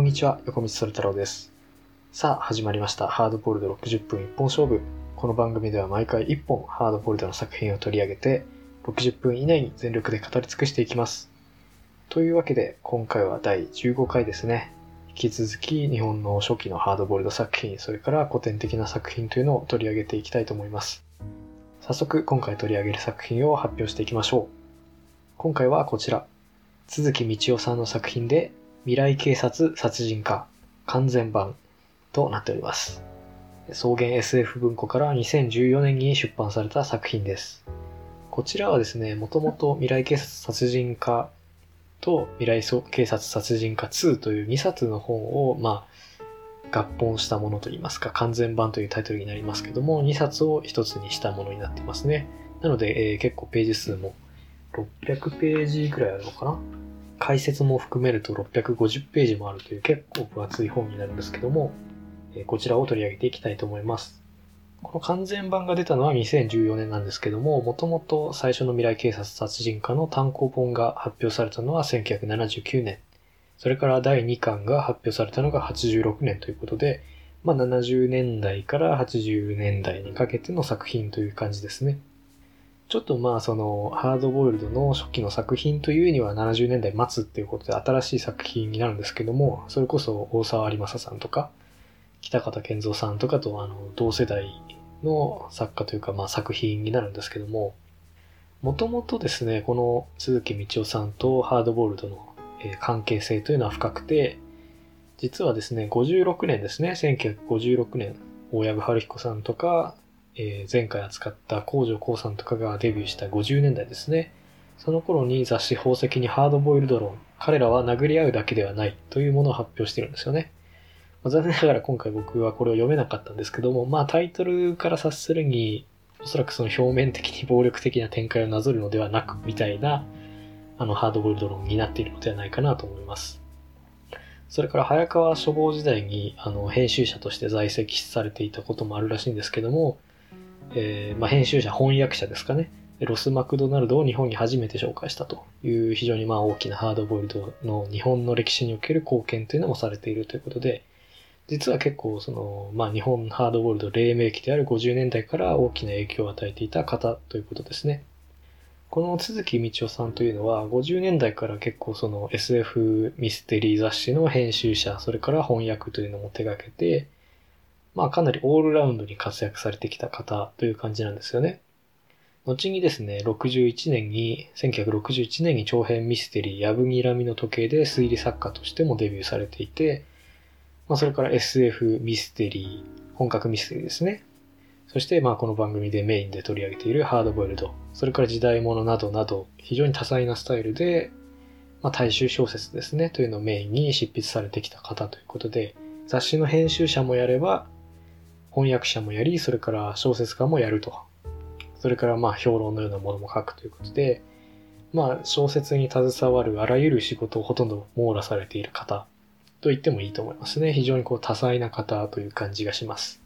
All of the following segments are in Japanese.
こんにちは、横道それ太郎です。さあ、始まりました。ハードボイルド60分一本勝負。この番組では毎回1本ハードボイルドの作品を取り上げて、60分以内に全力で語り尽くしていきます。というわけで、今回は第15回ですね。引き続き日本の初期のハードボイルド作品、それから古典的な作品というのを取り上げていきたいと思います。早速、今回取り上げる作品を発表していきましょう。今回はこちら。鈴木道夫さんの作品で、未来警察殺人課完全版となっております。草原 SF 文庫から2014年に出版された作品です。こちらはですね、もともと未来警察殺人課と未来警察殺人課2という2冊の本を、まあ、合本したものといいますか、完全版というタイトルになりますけども、2冊を1つにしたものになってますね。なので、えー結構ページ数も600ページくらいあるのかな解説も含めると650ページもあるという結構分厚い本になるんですけども、えこちらを取り上げていきたいと思います。この完全版が出たのは2014年なんですけども、もともと最初の未来警察殺人課の単行本が発表されたのは1979年。それから第2巻が発表されたのが86年ということで、まあ70年代から80年代にかけての作品という感じですね。ちょっとまあそのハードボイルドの初期の作品というには70年代末っていうことで新しい作品になるんですけども、それこそ大沢有正さんとか、北方健三さんとかとあの同世代の作家というかまあ作品になるんですけども、もともとですね、この鈴木道夫さんとハードボイルドの関係性というのは深くて、実はですね、56年ですね、1956年、大藪春彦さんとか、えー前回扱った工場光さんとかがデビューした50年代ですね。その頃に雑誌宝石にハードボイルド論、彼らは殴り合うだけではないというものを発表してるんですよね。まあ残念ながら今回僕はこれを読めなかったんですけども、まあタイトルから察するに、おそらくその表面的に暴力的な展開をなぞるのではなく、みたいな、あの、ハードボイルド論になっているのではないかなと思います。それから早川書房時代にあの編集者として在籍されていたこともあるらしいんですけども、えーまあ、編集者、翻訳者ですかね。ロス・マクドナルドを日本に初めて紹介したという非常にまあ大きなハードボイルドの日本の歴史における貢献というのもされているということで、実は結構その、まあ、日本ハードボイルド黎明期である50年代から大きな影響を与えていた方ということですね。この鈴木道夫さんというのは50年代から結構その SF ミステリー雑誌の編集者、それから翻訳というのも手掛けて、まあかなりオールラウンドに活躍されてきた方という感じなんですよね。後にですね、61年に、1961年に長編ミステリー、ヤブギラミの時計で推理作家としてもデビューされていて、まあそれから SF ミステリー、本格ミステリーですね。そしてまあこの番組でメインで取り上げているハードボイルド、それから時代物などなど、非常に多彩なスタイルで、まあ大衆小説ですね、というのをメインに執筆されてきた方ということで、雑誌の編集者もやれば、翻訳者もやり、それから小説家もやると。それからまあ評論のようなものも書くということで、まあ小説に携わるあらゆる仕事をほとんど網羅されている方と言ってもいいと思いますね。非常にこう多彩な方という感じがします。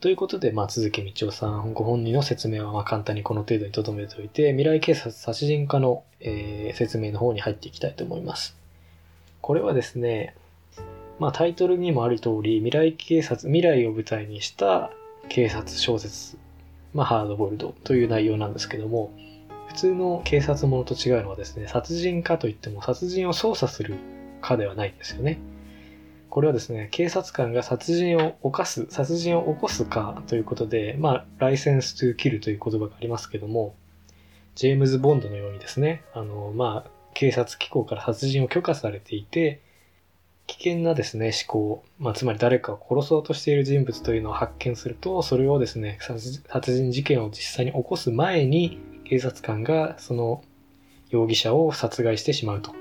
ということで、まあ、鈴木道夫さんご本人の説明はまあ簡単にこの程度に留めておいて、未来警察殺人課の、えー説明の方に入っていきたいと思います。これはですね、まあタイトルにもある通り、未来警察、未来を舞台にした警察小説、まあハードボイルドという内容なんですけども、普通の警察ものと違うのはですね、殺人課といっても殺人を捜査する課ではないんですよね。これはですね、警察官が殺人を犯す、殺人を起こすかということで、まあ、ライセンストゥキルという言葉がありますけども、ジェームズ・ボンドのようにですね、あの、まあ、警察機構から殺人を許可されていて、危険なですね、思考、まあ、つまり誰かを殺そうとしている人物というのを発見すると、それをですね、殺人事件を実際に起こす前に、警察官がその容疑者を殺害してしまうと。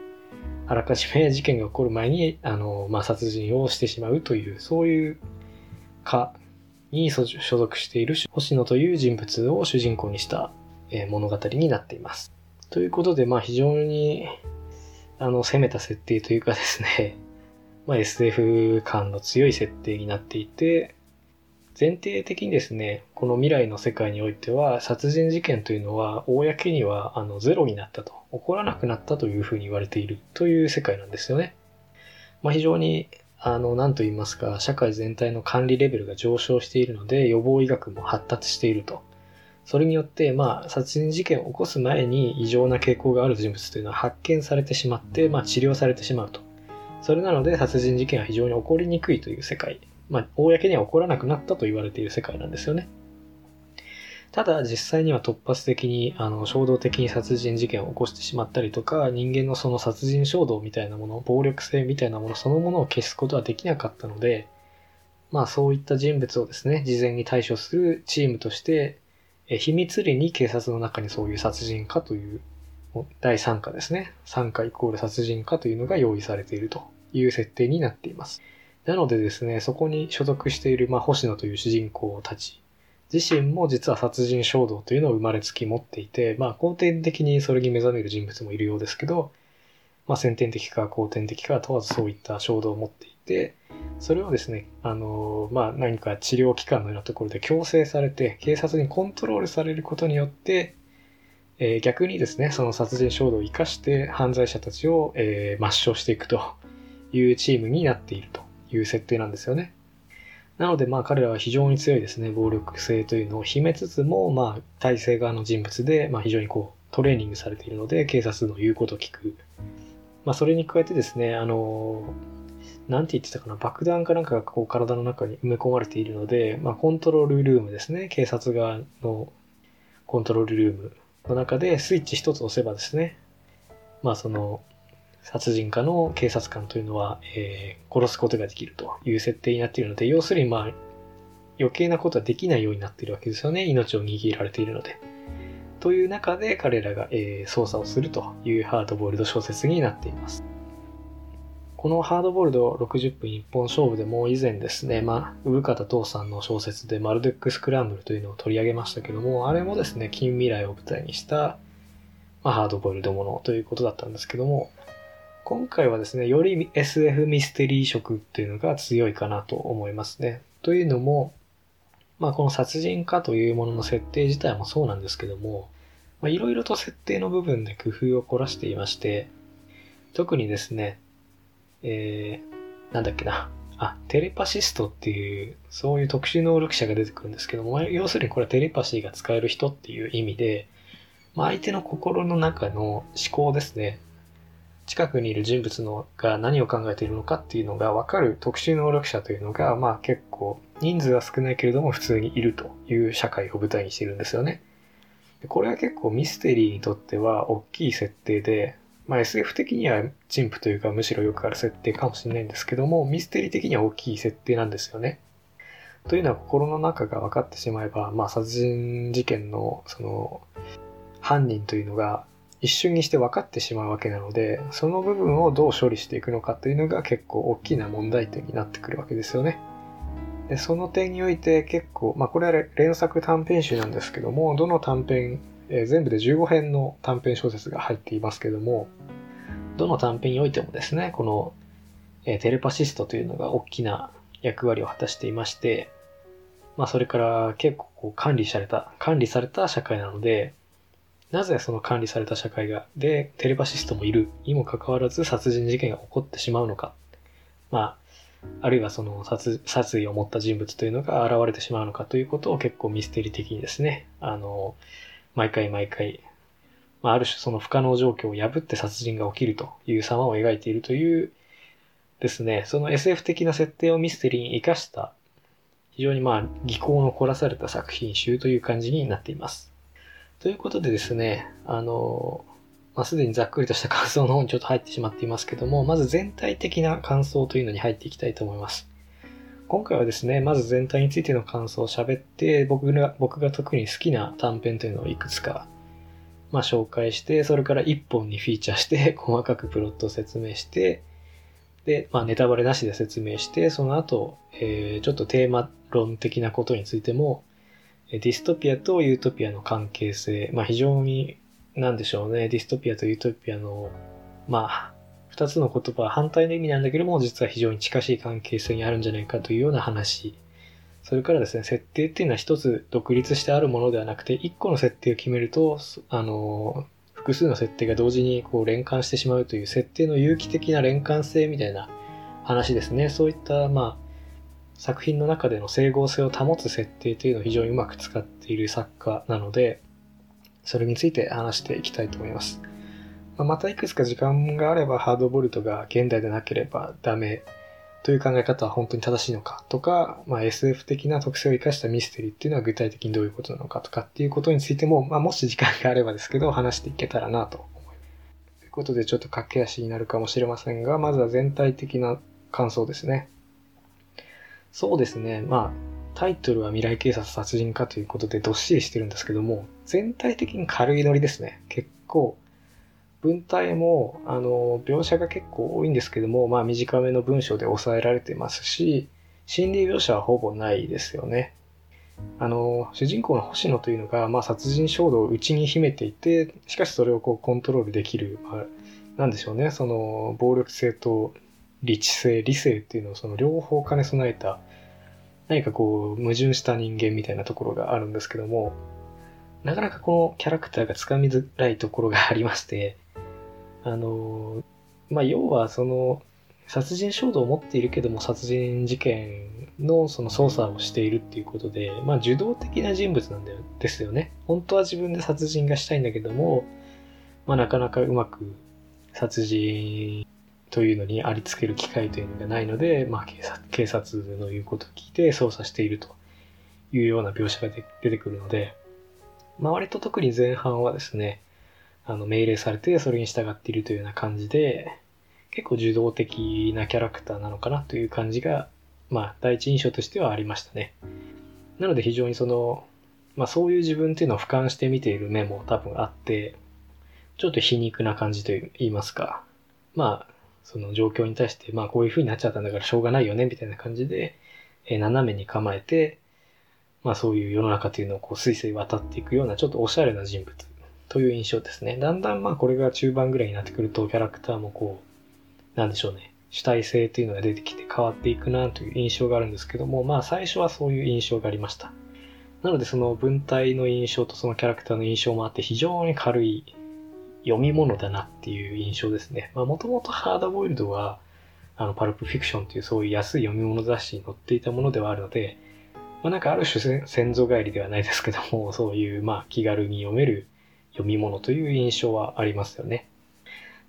あらかじめ事件が起こる前に、あの、まあ、殺人をしてしまうという、そういう課に所属している星野という人物を主人公にした、物語になっています。ということで、まあ、非常に、あの、攻めた設定というかですね、まあ、SF 感の強い設定になっていて、前提的にですね、この未来の世界においては、殺人事件というのは、公にはあのゼロになったと、起こらなくなったというふうに言われているという世界なんですよね。まあ、非常に、あの、なんと言いますか、社会全体の管理レベルが上昇しているので、予防医学も発達していると。それによって、まあ、殺人事件を起こす前に異常な傾向がある人物というのは発見されてしまって、まあ、治療されてしまうと。それなので、殺人事件は非常に起こりにくいという世界。まあ、公には起こらなくなったと言われている世界なんですよね。ただ実際には突発的にあの衝動的に殺人事件を起こしてしまったりとか人間のその殺人衝動みたいなもの暴力性みたいなものそのものを消すことはできなかったのでまあそういった人物をですね事前に対処するチームとして秘密裏に警察の中にそういう殺人家という第3課ですね。3課イコール殺人家というのが用意されているという設定になっています。なのでですねそこに所属している、まあ、星野という主人公たち自身も実は殺人衝動というのを生まれつき持っていて、まあ、後天的にそれに目覚める人物もいるようですけど、まあ、先天的か後天的か問わずそういった衝動を持っていて、それをですね、あの、まあ、何か治療機関のようなところで強制されて、警察にコントロールされることによって、えー、逆にですね、その殺人衝動を生かして犯罪者たちを、えー、抹消していくというチームになっているという設定なんですよね。なのでまあ彼らは非常に強いですね、暴力性というのを秘めつつも、まあ体制側の人物で、まあ非常にこうトレーニングされているので、警察の言うことを聞く。まあそれに加えてですね、あの、なんて言ってたかな、爆弾かなんかがこう体の中に埋め込まれているので、まあコントロールルームですね、警察側のコントロールルームの中でスイッチ一つ押せばですね、まあその殺人家の警察官というのは、えー、殺すことができるという設定になっているので、要するにまあ、余計なことはできないようになっているわけですよね。命を握られているので。という中で彼らが、えー、操作をするというハードボイルド小説になっています。このハードボールド60分一本勝負でも以前ですね、まあ、産方父さんの小説でマルデックスクランブルというのを取り上げましたけども、あれもですね、近未来を舞台にした、まあ、ハードボイルドものということだったんですけども、今回はですね、より SF ミステリー色っていうのが強いかなと思いますね。というのも、まあこの殺人家というものの設定自体もそうなんですけども、いろいろと設定の部分で工夫を凝らしていまして、特にですね、えー、なんだっけな、あ、テレパシストっていう、そういう特殊能力者が出てくるんですけども、要するにこれはテレパシーが使える人っていう意味で、まあ、相手の心の中の思考ですね。近くにいる人物のが何を考えているのかっていうのが分かる特殊能力者というのが、まあ結構人数は少ないけれども普通にいるという社会を舞台にしているんですよね。これは結構ミステリーにとっては大きい設定で、まあ SF 的には陳腐というかむしろよくある設定かもしれないんですけども、ミステリー的には大きい設定なんですよね。というのは心の中が分かってしまえば、まあ殺人事件のその犯人というのが一瞬にして分かってしまうわけなので、その部分をどう処理していくのかというのが結構大きな問題点になってくるわけですよね。でその点において結構、まあこれは連作短編集なんですけども、どの短編、えー、全部で15編の短編小説が入っていますけども、どの短編においてもですね、この、えー、テレパシストというのが大きな役割を果たしていまして、まあそれから結構こう管理された、管理された社会なので、なぜその管理された社会が、で、テレパシストもいるにもかかわらず殺人事件が起こってしまうのか。まあ、あるいはその殺殺意を持った人物というのが現れてしまうのかということを結構ミステリー的にですね、あの、毎回毎回、まあ、ある種その不可能状況を破って殺人が起きるという様を描いているというですね、その SF 的な設定をミステリーに活かした非常にまあ技巧の凝らされた作品集という感じになっています。ということでですね、あの、まあ、すでにざっくりとした感想の方にちょっと入ってしまっていますけども、まず全体的な感想というのに入っていきたいと思います。今回はですね、まず全体についての感想を喋って、僕が、僕が特に好きな短編というのをいくつか、まあ、紹介して、それから一本にフィーチャーして、細かくプロットを説明して、で、まあ、ネタバレなしで説明して、その後、えー、ちょっとテーマ論的なことについても、ディストピアとユートピアの関係性、まあ非常に、なんでしょうね、ディストピアとユートピアの、まあ、二つの言葉は反対の意味なんだけども、実は非常に近しい関係性にあるんじゃないかというような話。それからですね、設定っていうのは一つ独立してあるものではなくて、一個の設定を決めると、あの、複数の設定が同時にこう連関してしまうという設定の有機的な連関性みたいな話ですね。そういった、まあ、作品の中での整合性を保つ設定というのを非常にうまく使っている作家なので、それについて話していきたいと思います。ま、またいくつか時間があればハードボルトが現代でなければダメという考え方は本当に正しいのかとか、まあ、SF 的な特性を生かしたミステリーっていうのは具体的にどういうことなのかとかっていうことについても、まあ、もし時間があればですけど話していけたらなと思います。ということでちょっと駆け足になるかもしれませんが、まずは全体的な感想ですね。そうですね。まあ、タイトルは未来警察殺人家ということでどっしりしてるんですけども、全体的に軽いノリですね。結構、文体も、あの、描写が結構多いんですけども、まあ短めの文章で抑えられてますし、心理描写はほぼないですよね。あの、主人公の星野というのが、まあ殺人衝動を内に秘めていて、しかしそれをこうコントロールできる、まあ、なんでしょうね、その暴力性と理知性、理性っていうのをその両方兼ね備えた、何かこう矛盾した人間みたいなところがあるんですけども、なかなかこのキャラクターがつかみづらいところがありまして、あの、まあ、要はその、殺人衝動を持っているけども殺人事件のその捜査をしているっていうことで、まあ、受動的な人物なんだよですよね。本当は自分で殺人がしたいんだけども、まあ、なかなかうまく殺人というのにありつける機会というのがないので、まあ、警察警察の言うことを聞いて捜査しているというような描写が出てくるので、まあ、割と特に前半はですね、あの命令されてそれに従っているというような感じで、結構受動的なキャラクターなのかなという感じが、まあ、第一印象としてはありましたね。なので非常にその、まあそういう自分っていうのを俯瞰して見ている面も多分あって、ちょっと皮肉な感じと言いますか、まあ、その状況に対して、まあこういう風になっちゃったんだからしょうがないよね、みたいな感じで、えー、斜めに構えて、まあそういう世の中というのをこう水星渡っていくようなちょっとおしゃれな人物という印象ですね。だんだんまあこれが中盤ぐらいになってくるとキャラクターもこう、なんでしょうね。主体性というのが出てきて変わっていくなという印象があるんですけども、まあ最初はそういう印象がありました。なのでその文体の印象とそのキャラクターの印象もあって非常に軽い読み物だなっていう印象ですね。まあもともとハードボイルドはあのパルプフィクションというそういう安い読み物雑誌に載っていたものではあるので、まあなんかある種先祖返りではないですけども、そういうまあ気軽に読める読み物という印象はありますよね。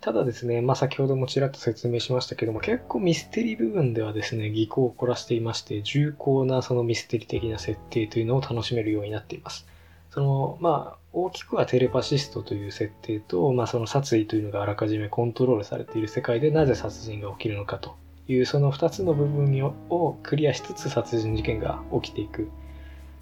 ただですね、まあ先ほどもちらっと説明しましたけども、結構ミステリー部分ではですね、技巧を凝らしていまして、重厚なそのミステリー的な設定というのを楽しめるようになっています。その、まあ、大きくはテレパシストという設定と、まあその殺意というのがあらかじめコントロールされている世界でなぜ殺人が起きるのかというその2つの部分をクリアしつつ殺人事件が起きていく。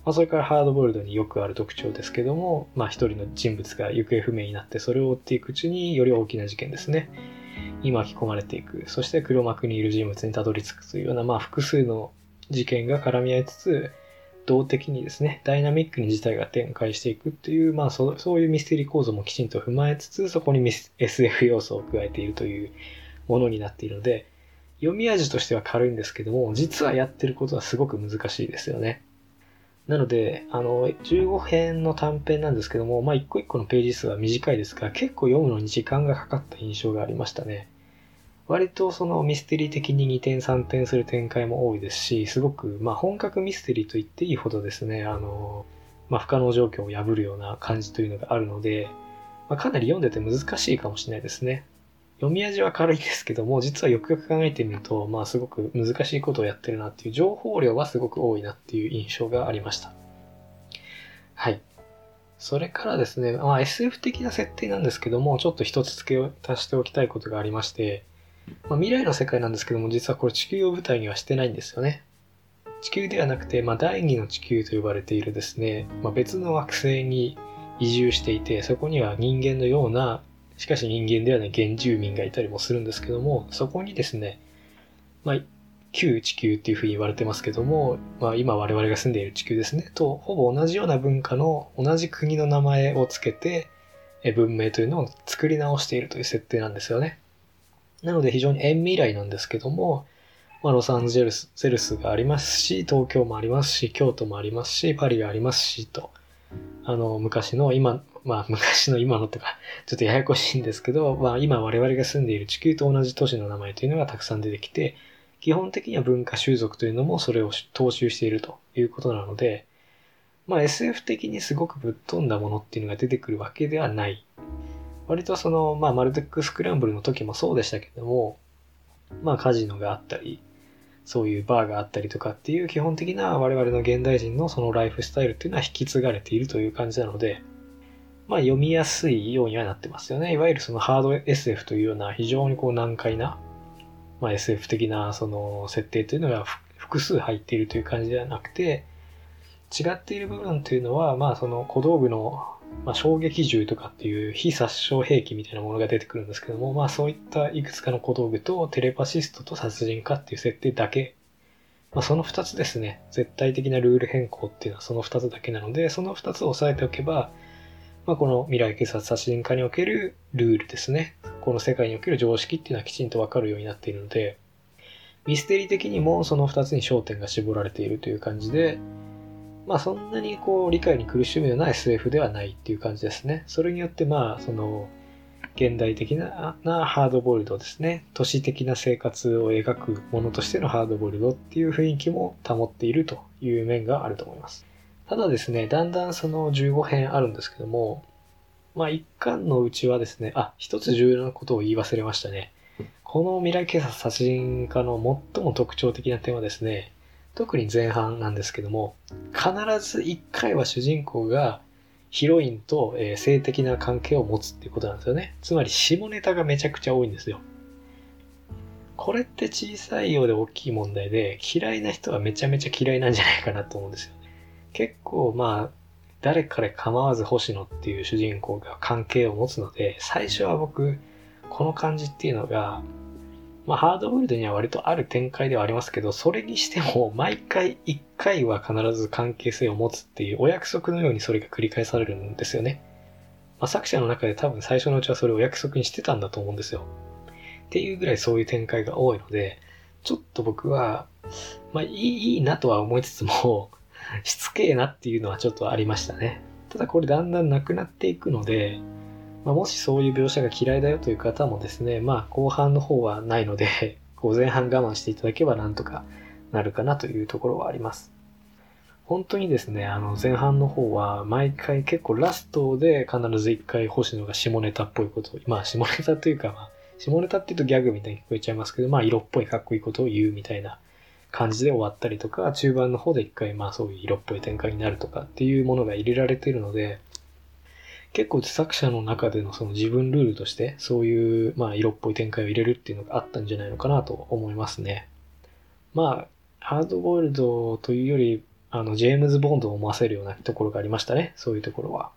まあ、それからハードボイルドによくある特徴ですけども、まあ一人の人物が行方不明になってそれを追っていくうちにより大きな事件ですね。に巻き込まれていく。そして黒幕にいる人物にたどり着くというような、まあ複数の事件が絡み合いつつ、動的にですね、ダイナミックに事態が展開していくっていう、まあそそういうミステリー構造もきちんと踏まえつつ、そこにミス SF 要素を加えているというものになっているので、読み味としては軽いんですけども、実はやってることはすごく難しいですよね。なので、あの、15編の短編なんですけども、まあ、一個一個のページ数は短いですが、結構読むのに時間がかかった印象がありましたね。割とそのミステリー的に2点3点する展開も多いですし、すごく、まあ、本格ミステリーと言っていいほどですね、あの、まあ、不可能状況を破るような感じというのがあるので、まあ、かなり読んでて難しいかもしれないですね。読み味は軽いですけども、実はよくよく考えてみると、まあすごく難しいことをやってるなっていう情報量はすごく多いなっていう印象がありました。はい。それからですね、まあ SF 的な設定なんですけども、ちょっと一つ付けを足しておきたいことがありまして、まあ、未来の世界なんですけども、実はこれ地球を舞台にはしてないんですよね。地球ではなくて、まあ、第二の地球と呼ばれているですね、まあ、別の惑星に移住していて、そこには人間のようなしかし人間ではない原住民がいたりもするんですけども、そこにですね、まあ、旧地球っていうふうに言われてますけども、まあ、今我々が住んでいる地球ですね、とほぼ同じような文化の同じ国の名前をつけて、文明というのを作り直しているという設定なんですよね。なので非常に遠未来なんですけども、まあ、ロサンゼルスゼルスがありますし、東京もありますし、京都もありますし、パリがありますし、と、あの、昔の今、まあ昔の今のとか、ちょっとややこしいんですけど、まあ今我々が住んでいる地球と同じ都市の名前というのがたくさん出てきて、基本的には文化習俗というのもそれを踏襲しているということなので、まあ SF 的にすごくぶっ飛んだものっていうのが出てくるわけではない。割とその、まあマルテックスクランブルの時もそうでしたけども、まあカジノがあったり、そういうバーがあったりとかっていう基本的な我々の現代人のそのライフスタイルっていうのは引き継がれているという感じなので、まあ読みやすいようにはなってますよね。いわゆるそのハード SF というような非常にこう難解な、まあ SF 的なその設定というのが複数入っているという感じではなくて、違っている部分というのは、まあその小道具の、まあ、衝撃銃とかっていう非殺傷兵器みたいなものが出てくるんですけども、まあそういったいくつかの小道具とテレパシストと殺人家っていう設定だけ、まあその二つですね、絶対的なルール変更っていうのはその二つだけなので、その二つを押さえておけば、まあ、この未来警察殺人課におけるルールですね。この世界における常識っていうのはきちんとわかるようになっているので、ミステリー的にもその2つに焦点が絞られているという感じで、まあそんなにこう理解に苦しむような SF ではないっていう感じですね。それによってまあその現代的ななハードボイルドですね。都市的な生活を描くものとしてのハードボイルドっていう雰囲気も保っているという面があると思います。ただですね、だんだんその15編あるんですけども、まあ一巻のうちはですね、あ、一つ重要なことを言い忘れましたね。この未来警察殺人家の最も特徴的な点はですね、特に前半なんですけども、必ず一回は主人公がヒロインと、え性的な関係を持つっていうことなんですよね。つまり下ネタがめちゃくちゃ多いんですよ。これって小さいようで大きい問題で、嫌いな人はめちゃめちゃ嫌いなんじゃないかなと思うんですよ。結構まあ、誰彼構わず星野っていう主人公が関係を持つので、最初は僕、この感じっていうのが、まあ、ハードボイルドには割とある展開ではありますけど、それにしても、毎回一回は必ず関係性を持つっていうお約束のようにそれが繰り返されるんですよね。まあ、作者の中で多分最初のうちはそれをお約束にしてたんだと思うんですよ。っていうぐらいそういう展開が多いので、ちょっと僕は、まあいい、いいなとは思いつつも、しつけえなっていうのはちょっとありましたね。ただこれだんだんなくなっていくので、まあ、もしそういう描写が嫌いだよという方もですね、まあ後半の方はないので、こう前半我慢していただければなんとかなるかなというところはあります。本当にですね、あの前半の方は毎回結構ラストで必ず一回星野が下ネタっぽいことを、まあ下ネタというかまあ、下ネタって言うとギャグみたいに聞こえちゃいますけど、まあ色っぽいかっこいいことを言うみたいな感じで終わったりとか、中盤の方で一回まあそういう色っぽい展開になるとかっていうものが入れられているので、結構作者の中でのその自分ルールとしてそういうまあ色っぽい展開を入れるっていうのがあったんじゃないのかなと思いますね。まあ、ハードボイルドというより、あの、ジェームズ・ボンドを思わせるようなところがありましたね。そういうところは。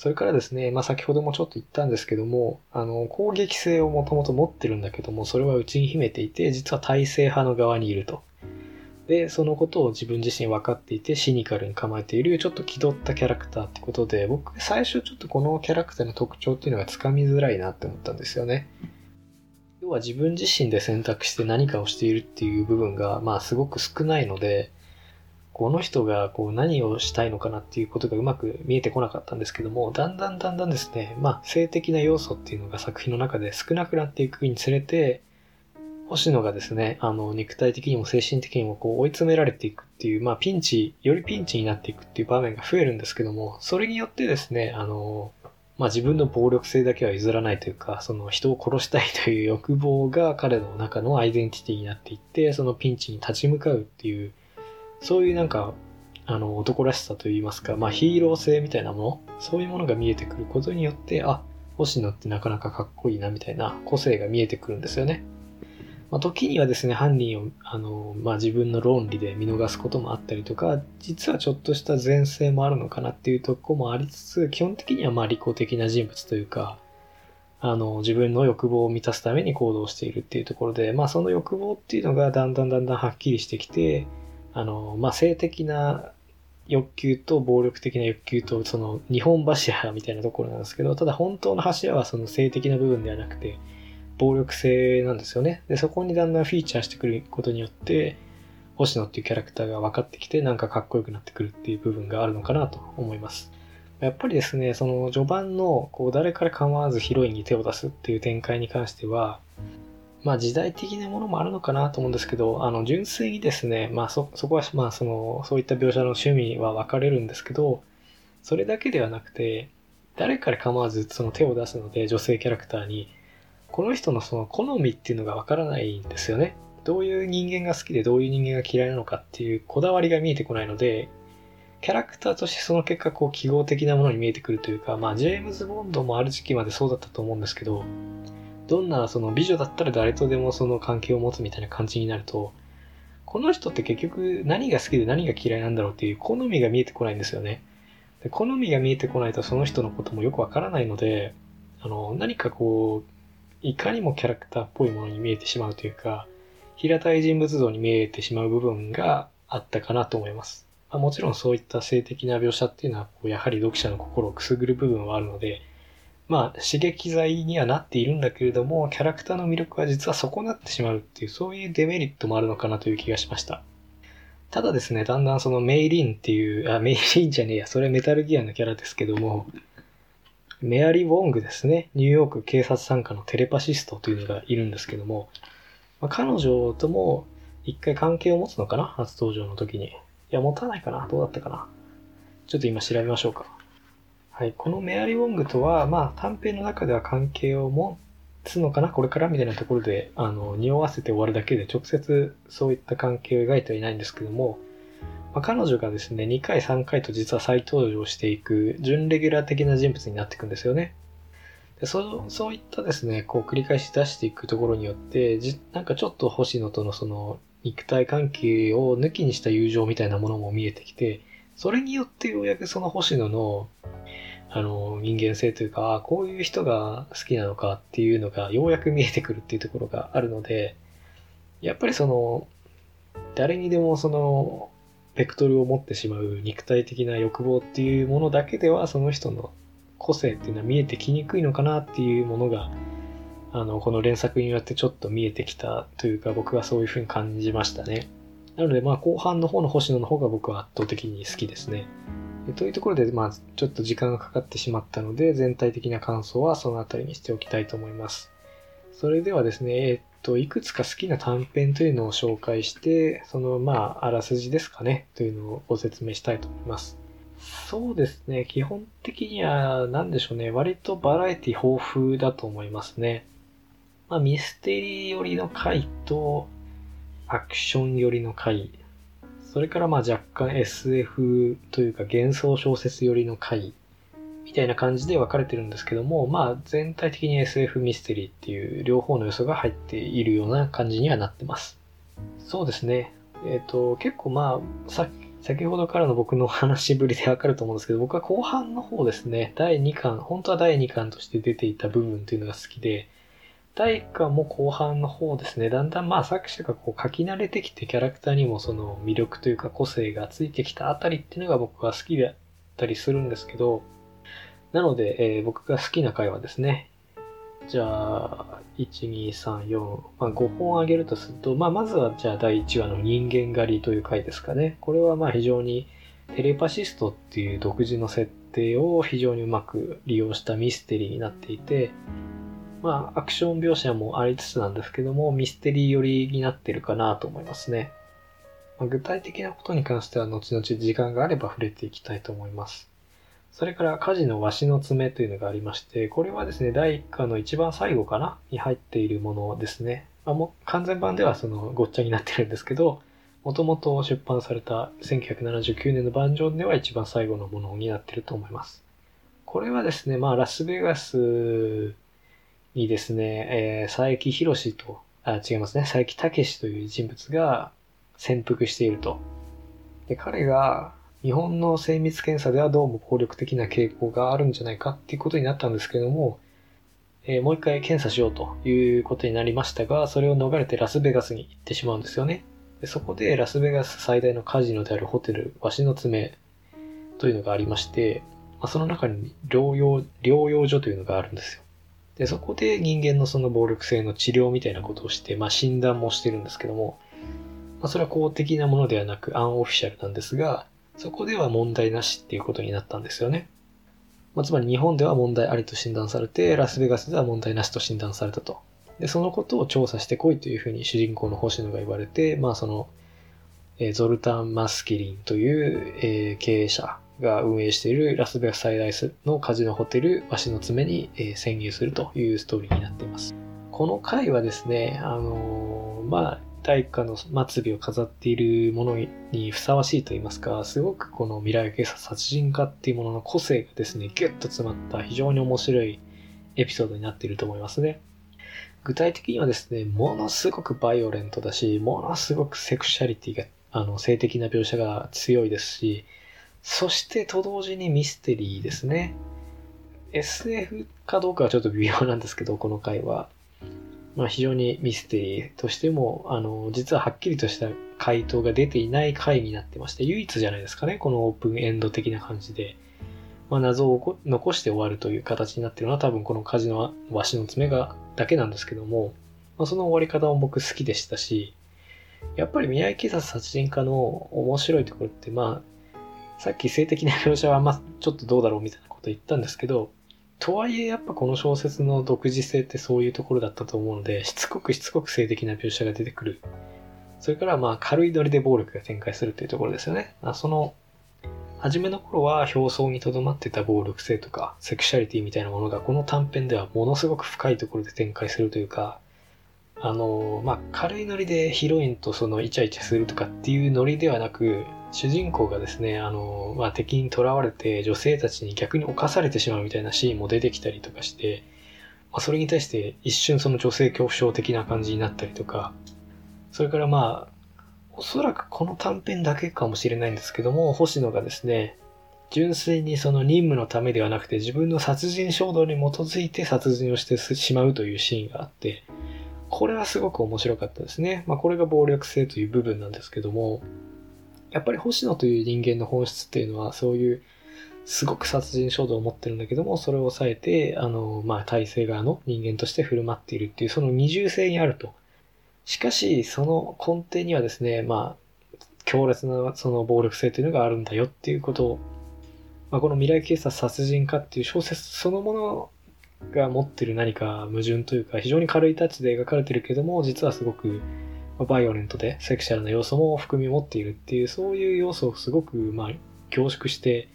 それからですね、まあ先ほどもちょっと言ったんですけども、あの、攻撃性をもともと持ってるんだけども、それは内に秘めていて、実は体制派の側にいると。で、そのことを自分自身分かっていて、シニカルに構えている、ちょっと気取ったキャラクターってことで、僕、最初ちょっとこのキャラクターの特徴っていうのがつかみづらいなって思ったんですよね。要は自分自身で選択して何かをしているっていう部分が、まあすごく少ないので、この人がこう何をしたいのかなっていうことがうまく見えてこなかったんですけども、だんだんだんだんですね、まあ性的な要素っていうのが作品の中で少なくなっていくにつれて、星野がですね、あの、肉体的にも精神的にもこう追い詰められていくっていう、まあピンチ、よりピンチになっていくっていう場面が増えるんですけども、それによってですね、あの、まあ自分の暴力性だけは譲らないというか、その人を殺したいという欲望が彼の中のアイデンティティになっていって、そのピンチに立ち向かうっていう、そういうなんか、あの、男らしさといいますか、まあヒーロー性みたいなもの、そういうものが見えてくることによって、あ、星野ってなかなかかっこいいなみたいな個性が見えてくるんですよね。まあ、時にはですね、犯人を、あの、まあ、自分の論理で見逃すこともあったりとか、実はちょっとした前世もあるのかなっていうとこもありつつ、基本的にはま利己的な人物というか、あの、自分の欲望を満たすために行動しているっていうところで、まあその欲望っていうのがだんだんだんだんはっきりしてきて、あの、まあ、性的な欲求と暴力的な欲求と、その、日本柱みたいなところなんですけど、ただ本当の柱はその性的な部分ではなくて、暴力性なんですよね。で、そこにだんだんフィーチャーしてくることによって、星野っていうキャラクターが分かってきて、なんかかっこよくなってくるっていう部分があるのかなと思います。やっぱりですね、その序盤の、こう、誰から構わずヒロインに手を出すっていう展開に関しては、まあ時代的なものもあるのかなと思うんですけど、あの、純粋にですね、まあそ、そこは、まあその、そういった描写の趣味は分かれるんですけど、それだけではなくて、誰から構わずその手を出すので、女性キャラクターに、この人のその好みっていうのが分からないんですよね。どういう人間が好きでどういう人間が嫌いなのかっていうこだわりが見えてこないので、キャラクターとしてその結果こう記号的なものに見えてくるというか、まあジェームズ・ボンドもある時期までそうだったと思うんですけど、どんなその美女だったら誰とでもその関係を持つみたいな感じになると、この人って結局何が好きで何が嫌いなんだろうっていう好みが見えてこないんですよね。で好みが見えてこないとその人のこともよくわからないので、あの、何かこう、いかにもキャラクターっぽいものに見えてしまうというか、平たい人物像に見えてしまう部分があったかなと思います。まあ、もちろんそういった性的な描写っていうのは、やはり読者の心をくすぐる部分はあるので、まあ、刺激剤にはなっているんだけれども、キャラクターの魅力は実は損なってしまうっていう、そういうデメリットもあるのかなという気がしました。ただですね、だんだんそのメイリンっていう、あ、メイリンじゃねえや、それメタルギアのキャラですけども、メアリー・ウォングですね。ニューヨーク警察参加のテレパシストというのがいるんですけども、まあ、彼女とも一回関係を持つのかな初登場の時に。いや、持たないかなどうだったかなちょっと今調べましょうか。はい。このメアリー・ウォングとは、まあ短編の中では関係を持つのかなこれからみたいなところで、あの、匂わせて終わるだけで直接そういった関係を描いてはいないんですけども、まあ、彼女がですね、2回3回と実は再登場していく準レギュラー的な人物になっていくんですよね。でそそういったですね、こう繰り返し出していくところによって、じなんかちょっと星野とのその肉体関係を抜きにした友情みたいなものも見えてきて、それによってようやくその星野のあの人間性というか、こういう人が好きなのかっていうのがようやく見えてくるっていうところがあるので、やっぱりその、誰にでもそのベクトルを持ってしまう肉体的な欲望っていうものだけではその人の個性っていうのは見えてきにくいのかなっていうものがあのこの連作によってちょっと見えてきたというか僕はそういうふうに感じましたね。なのでまあ後半の方の星野の方が僕は圧倒的に好きですねというところでまあちょっと時間がかかってしまったので全体的な感想はその辺りにしておきたいと思いますそれではですね、えっと、いくつか好きな短編というのを紹介して、その、まあ、あらすじですかね、というのをご説明したいと思います。そうですね、基本的には、なんでしょうね、割とバラエティ豊富だと思いますね。まあ、ミステリー寄りの回と、アクション寄りの回、それからまあ若干 SF というか幻想小説寄りの回みたいな感じで分かれてるんですけども、まあ全体的に SF ミステリーっていう両方の要素が入っているような感じにはなってます。そうですね。えっ、ー、と、結構まあ、さ先ほどからの僕の話ぶりでわかると思うんですけど、僕は後半の方ですね、第2巻、本当は第2巻として出ていた部分というのが好きで、第1巻も後半の方ですね、だんだんまあ作者がこう書き慣れてきてキャラクターにもその魅力というか個性がついてきたあたりっていうのが僕は好きだったりするんですけど、なので、えー、僕が好きな回はですね、じゃあ、1、2、3、4、まあ、5本あげるとすると、まあ、まずはじゃあ第1話の人間狩りという回ですかね。これはまあ非常にテレパシストっていう独自の設定を非常にうまく利用したミステリーになっていて、まあ、アクション描写もありつつなんですけども、ミステリー寄りになってるかなと思いますね。まあ、具体的なことに関しては後々時間があれば触れていきたいと思います。それから火事のわしの爪というのがありまして、これはですね、第1巻の一番最後かな？に入っているものですね。まあ、も完全版ではそのごっちゃになってるんですけど、もともと出版された1979年の版上では一番最後のものになってると思います。これはですね、まあ、ラスベガスにですね、えー、佐伯博士と、あ、違いますね、佐伯武という人物が潜伏していると。で、彼が、日本の精密検査ではどうも効力的な傾向があるんじゃないかっていうことになったんですけども、えー、もう一回検査しようということになりましたが、それを逃れてラスベガスに行ってしまうんですよね。でそこでラスベガス最大のカジノであるホテル、わしの爪というのがありまして、まあ、その中に療養、療養所というのがあるんですよ。で、そこで人間のその暴力性の治療みたいなことをして、まあ、診断もしてるんですけども、まあ、それは公的なものではなくアンオフィシャルなんですが、そこでは問題なしっていうことになったんですよね。まあ、つまり日本では問題ありと診断されて、ラスベガスでは問題なしと診断されたとで、そのことを調査してこいというふうに主人公の星野が言われて、まあその、え、ゾルタン・マスキリンという、え、経営者が運営しているラスベガス最大のカジノホテル、鷲の爪に、え、潜入するというストーリーになっています。この回はですね、あのー、まあ、大化の末尾を飾っているものにふさわしいと言いますか、すごくこの未来警察殺人家っていうものの個性がですね、ギュッと詰まった非常に面白いエピソードになっていると思いますね。具体的にはですね、ものすごくバイオレントだし、ものすごくセクシャリティが、あの、性的な描写が強いですし、そしてと同時にミステリーですね。SF かどうかはちょっと微妙なんですけど、この回は。まあ、非常にミステリーとしても、あの、実ははっきりとした回答が出ていない回になってまして、唯一じゃないですかね、このオープンエンド的な感じで。まあ、謎を残して終わるという形になっているのは多分このカジノワシの爪がだけなんですけども、まあ、その終わり方も僕好きでしたし、やっぱり宮城警察殺人家の面白いところって、まあ、さっき性的な描写はまちょっとどうだろうみたいなこと言ったんですけど、とはいえやっぱこの小説の独自性ってそういうところだったと思うので、しつこくしつこく性的な描写が出てくる。それからまあ軽いノリで暴力が展開するというところですよね。その、初めの頃は表層にとどまってた暴力性とかセクシャリティみたいなものがこの短編ではものすごく深いところで展開するというか、あの、まあ、軽いノリでヒロインとそのイチャイチャするとかっていうノリではなく、主人公がですね、あの、まあ、敵に囚われて女性たちに逆に侵されてしまうみたいなシーンも出てきたりとかして、まあ、それに対して一瞬その女性恐怖症的な感じになったりとか、それからまあ、おそらくこの短編だけかもしれないんですけども、星野がですね、純粋にその任務のためではなくて自分の殺人衝動に基づいて殺人をしてしまうというシーンがあって、これはすごく面白かったですね。まあこれが暴力性という部分なんですけども、やっぱり星野という人間の本質っていうのは、そういう、すごく殺人衝動を持ってるんだけども、それを抑えて、あの、まあ、体制側の人間として振る舞っているっていう、その二重性にあると。しかし、その根底にはですね、まあ、強烈なその暴力性というのがあるんだよっていうことを、まあ、この未来警察殺人家っていう小説そのものが持ってる何か矛盾というか、非常に軽いタッチで描かれてるけども、実はすごくバイオレントでセクシャルな要素も含み持っているっていう、そういう要素をすごく、まあ、凝縮して、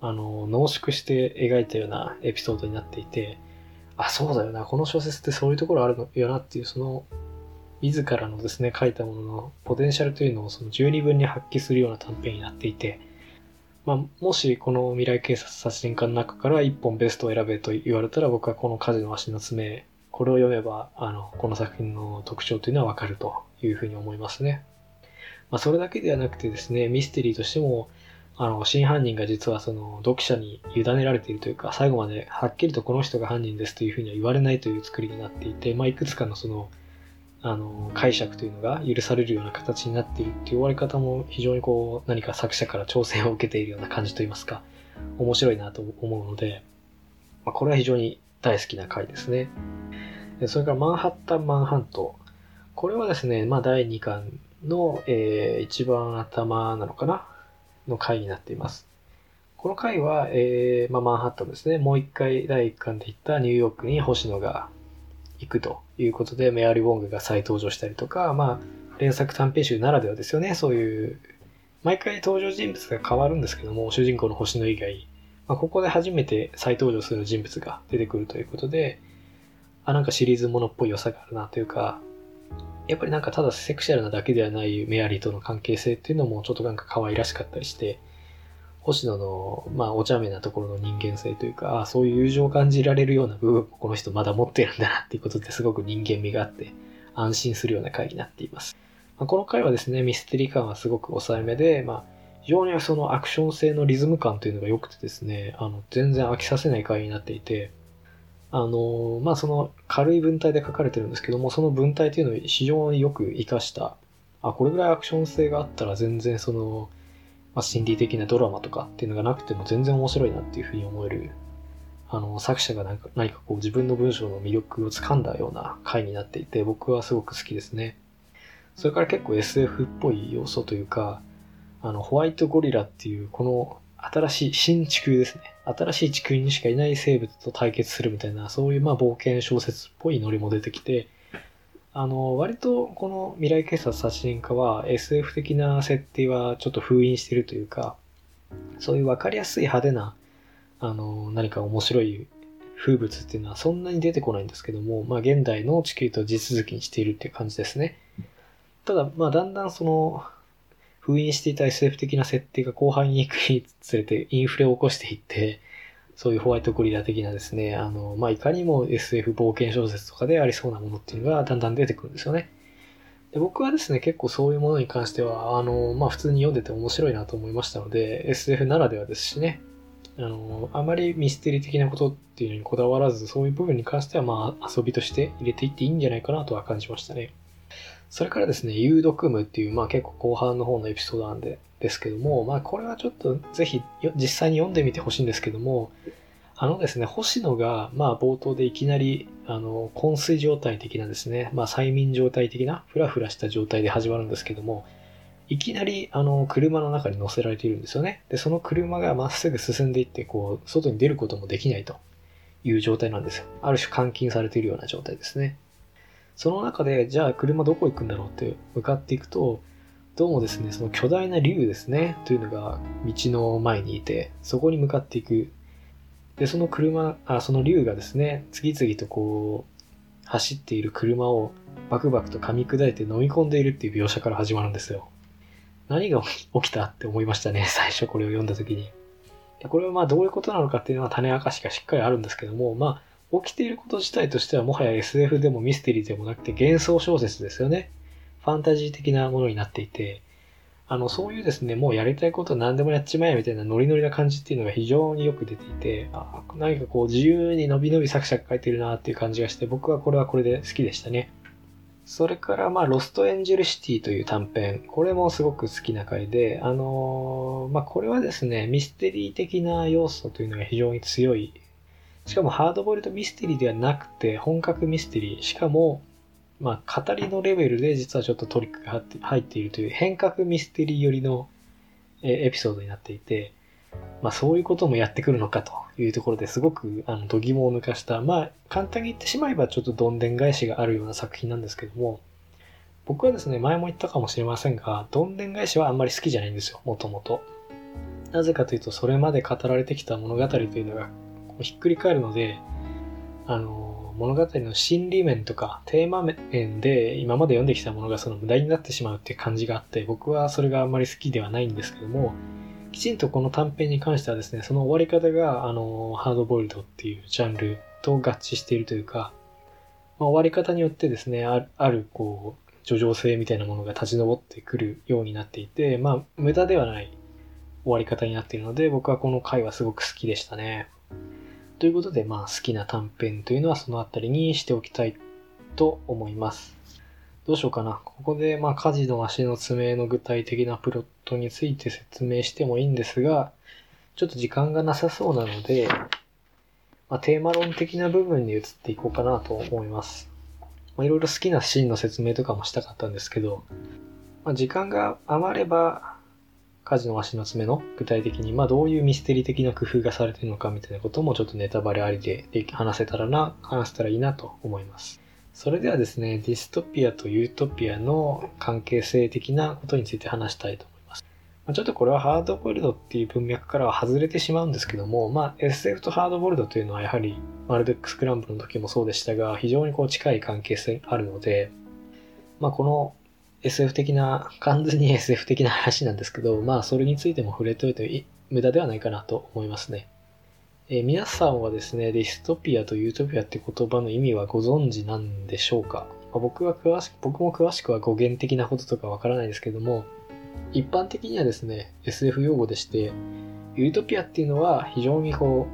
あの、濃縮して描いたようなエピソードになっていて、あ、そうだよな、この小説ってそういうところあるのよなっていう、その、自らのですね、書いたもののポテンシャルというのをその十二分に発揮するような短編になっていて、まあ、もしこの未来警察殺人家の中から一本ベストを選べと言われたら僕はこの火事の足の爪これを読めば、あの、この作品の特徴というのはわかるというふうに思いますね。まあ、それだけではなくてですね、ミステリーとしても、あの、真犯人が実はその、読者に委ねられているというか、最後まではっきりとこの人が犯人ですというふうには言われないという作りになっていて、まあ、いくつかのその、あの、解釈というのが許されるような形になっているっていう終わり方も非常にこう、何か作者から挑戦を受けているような感じといいますか、面白いなと思うので、まあ、これは非常に大好きな回ですね。それからマンハッタン・マンハント。これはですね、まあ第2巻の、えー、一番頭なのかな？の回になっています。この回は、えー、まあ、マンハッタンですね。もう一回第1巻で言ったニューヨークに星野が行くということで、メアリー・ウォングが再登場したりとか、まあ、連作短編集ならではですよね。そういう、毎回登場人物が変わるんですけども、主人公の星野以外、まあ、ここで初めて再登場する人物が出てくるということで、あ、なんかシリーズものっぽい良さがあるなというか、やっぱりなんかただセクシャルなだけではないメアリーとの関係性っていうのもちょっとなんか可愛らしかったりして、星野の、まあ、お茶目なところの人間性というか、あそういう友情を感じられるような部分もこの人まだ持ってるんだなっていうことですごく人間味があって、安心するような回になっています。まあ、この回はですね、ミステリー感はすごく抑えめで、まあ、非常にそのアクション性のリズム感というのが良くてですね、あの、全然飽きさせない回になっていて、あの、まあ、その軽い文体で書かれてるんですけども、その文体っていうのを非常によく活かした、あ、これぐらいアクション性があったら全然その、まあ、心理的なドラマとかっていうのがなくても全然面白いなっていうふうに思える、あの、作者が何か何かこう自分の文章の魅力をつかんだような回になっていて、僕はすごく好きですね。それから結構 SF っぽい要素というか、あの、ホワイトゴリラっていうこの新しい新地球ですね。新しい地球にしかいない生物と対決するみたいな、そういうまあ冒険小説っぽいノリも出てきて、あの、割とこの未来警察殺人家は SF 的な設定はちょっと封印してるというか、そういうわかりやすい派手な、あの、何か面白い風物っていうのはそんなに出てこないんですけども、まあ現代の地球と地続きにしているっていう感じですね。ただ、まあだんだんその、封印していた SF 的な設定が後半に行くにつれてインフレを起こしていって、そういうホワイトゴリラ的なですね、あの、まあ、いかにも SF 冒険小説とかでありそうなものっていうのがだんだん出てくるんですよね。で僕はですね、結構そういうものに関しては、あの、まあ、普通に読んでて面白いなと思いましたので、SF ならではですしね、あの、あまりミステリー的なことっていうのにこだわらず、そういう部分に関しては、まあ、遊びとして入れていっていいんじゃないかなとは感じましたね。それからですね、有毒夢っていう、まあ結構後半の方のエピソードなんで、ですけども、まあこれはちょっとぜひ実際に読んでみてほしいんですけども、あのですね、星野が、まあ冒頭でいきなり、あの、昏睡状態的なですね、まあ催眠状態的な、ふらふらした状態で始まるんですけども、いきなり、あの、車の中に乗せられているんですよね。で、その車がまっすぐ進んでいって、こう、外に出ることもできないという状態なんですよ。ある種監禁されているような状態ですね。その中で、じゃあ車どこ行くんだろうって向かっていくと、どうもですね、その巨大な竜ですね、というのが道の前にいて、そこに向かっていく。で、その車、あ、その竜がですね、次々とこう、走っている車をバクバクと噛み砕いて飲み込んでいるっていう描写から始まるんですよ。何が起きたって思いましたね、最初これを読んだ時に。これはまあどういうことなのかっていうのは種明かしがしっかりあるんですけども、まあ、起きていること自体としてはもはや SF でもミステリーでもなくて幻想小説ですよね。ファンタジー的なものになっていて、あの、そういうですね、もうやりたいこと何でもやっちまえみたいなノリノリな感じっていうのが非常によく出ていて、あ何かこう自由に伸び伸びサクサク書いてるなっていう感じがして、僕はこれはこれで好きでしたね。それから、まあ、ロストエンジェルシティという短編。これもすごく好きな回で、あのー、まあ、これはですね、ミステリー的な要素というのが非常に強い。しかもハードボイルドミステリーではなくて、本格ミステリー。しかも、まあ、語りのレベルで実はちょっとトリックが入っているという変革ミステリー寄りのエピソードになっていて、まあそういうこともやってくるのかというところですごくあの度肝を抜かした、まあ簡単に言ってしまえばちょっとどんでん返しがあるような作品なんですけども、僕はですね、前も言ったかもしれませんが、どんでん返しはあんまり好きじゃないんですよ、もともと。なぜかというと、それまで語られてきた物語というのがひっくり返るので、あの、物語の心理面とかテーマ面で今まで読んできたものがその無駄になってしまうっていう感じがあって僕はそれがあんまり好きではないんですけどもきちんとこの短編に関してはですねその終わり方があのハードボイルドっていうジャンルと合致しているというか、まあ、終わり方によってですねあるこう叙情性みたいなものが立ち上ってくるようになっていてまあ無駄ではない終わり方になっているので僕はこの回はすごく好きでしたね。ということで、まあ、好きな短編というのはそのあたりにしておきたいと思います。どうしようかな。ここで、まあ、家事の足の爪の具体的なプロットについて説明してもいいんですが、ちょっと時間がなさそうなので、まあ、テーマ論的な部分に移っていこうかなと思います。まあ、いろいろ好きなシーンの説明とかもしたかったんですけど、まあ、時間が余れば、火事の足の爪の具体的に、まあどういうミステリー的な工夫がされてるのかみたいなこともちょっとネタバレありで話せたらな、話せたらいいなと思います。それではですね、ディストピアとユートピアの関係性的なことについて話したいと思います。まあ、ちょっとこれはハードボイルドっていう文脈からは外れてしまうんですけども、まあ SF とハードボイルドというのはやはりマルベックスクランブルの時もそうでしたが、非常にこう近い関係性あるので、まあこの SF 的な、完全に SF 的な話なんですけど、まあそれについても触れておいて無駄ではないかなと思いますね。えー、皆さんはですね、ディストピアとユートピアって言葉の意味はご存知なんでしょうか、まあ、僕は詳しく、僕も詳しくは語源的なこととかわからないですけども、一般的にはですね、SF 用語でして、ユートピアっていうのは非常にこ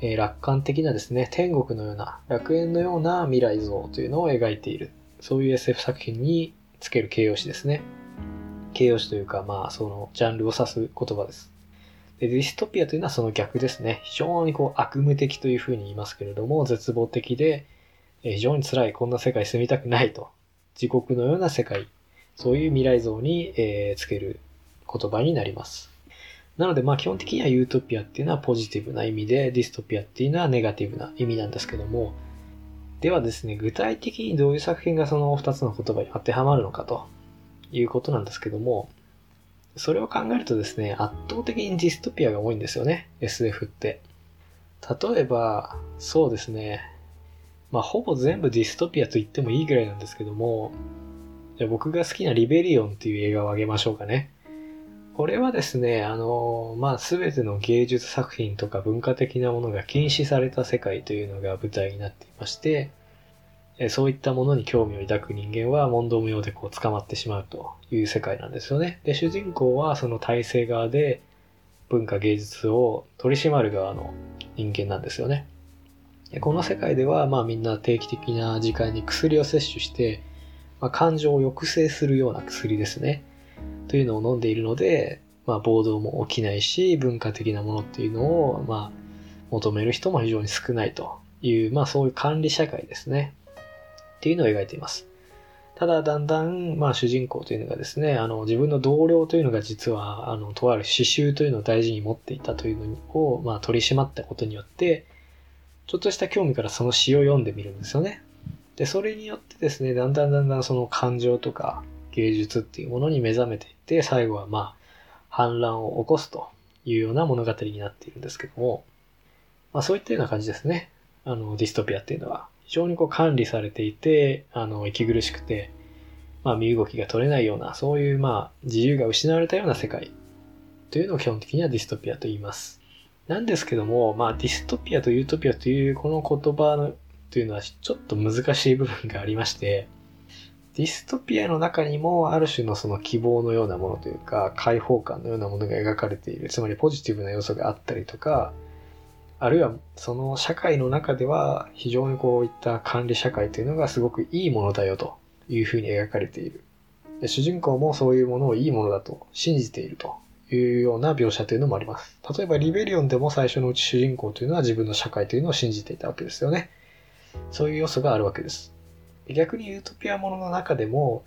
う、えー、楽観的なですね、天国のような、楽園のような未来像というのを描いている、そういう SF 作品につける形容詞ですね。形容詞というか、まあ、そのジャンルを指す言葉です。で、ディストピアというのはその逆ですね。非常にこう悪夢的というふうに言いますけれども、絶望的で、非常に辛い、こんな世界住みたくないと。地獄のような世界。そういう未来像に、えー、つける言葉になります。なので、まあ基本的にはユートピアっていうのはポジティブな意味で、ディストピアっていうのはネガティブな意味なんですけども、ではですね、具体的にどういう作品がその2つの言葉に当てはまるのかということなんですけども、それを考えるとですね、圧倒的にディストピアが多いんですよね、SF って。例えば、そうですね、まあ、ほぼ全部ディストピアと言ってもいいぐらいなんですけども、じゃあ僕が好きなリベリオンっていう映画をあげましょうかね。これはですね、あの、まあ、すべての芸術作品とか文化的なものが禁止された世界というのが舞台になっていまして、そういったものに興味を抱く人間は問答無用でこう捕まってしまうという世界なんですよね。で、主人公はその体制側で文化芸術を取り締まる側の人間なんですよね。この世界では、まみんな定期的な時間に薬を摂取して、まあ、感情を抑制するような薬ですね。というのを飲んでいるので、まあ暴動も起きないし、文化的なものっていうのを、まあ求める人も非常に少ないという、まあそういう管理社会ですね。っていうのを描いています。ただ、だんだん、まあ、主人公というのがですね、あの、自分の同僚というのが実は、あの、とある刺繍というのを大事に持っていたというのを、まあ、取り締まったことによって、ちょっとした興味からその詩を読んでみるんですよね。で、それによってですね、だんだんだんだんその感情とか芸術っていうものに目覚めていって、最後はまあ、反乱を起こすというような物語になっているんですけども、まあそういったような感じですね。あの、ディストピアっていうのは。非常にこう管理されていて、あの、息苦しくて、まあ身動きが取れないような、そういうまあ自由が失われたような世界というのを基本的にはディストピアと言います。なんですけども、まあディストピアとユートピアというこの言葉のというのはちょっと難しい部分がありまして、ディストピアの中にもある種のその希望のようなものというか、解放感のようなものが描かれている。つまりポジティブな要素があったりとか、あるいはその社会の中では非常にこういった管理社会というのがすごくいいものだよというふうに描かれている。で主人公もそういうものをいいものだと信じているというような描写というのもあります。例えばリベリオンでも最初のうち主人公というのは自分の社会というのを信じていたわけですよね。そういう要素があるわけです。逆にユートピアものの中でも、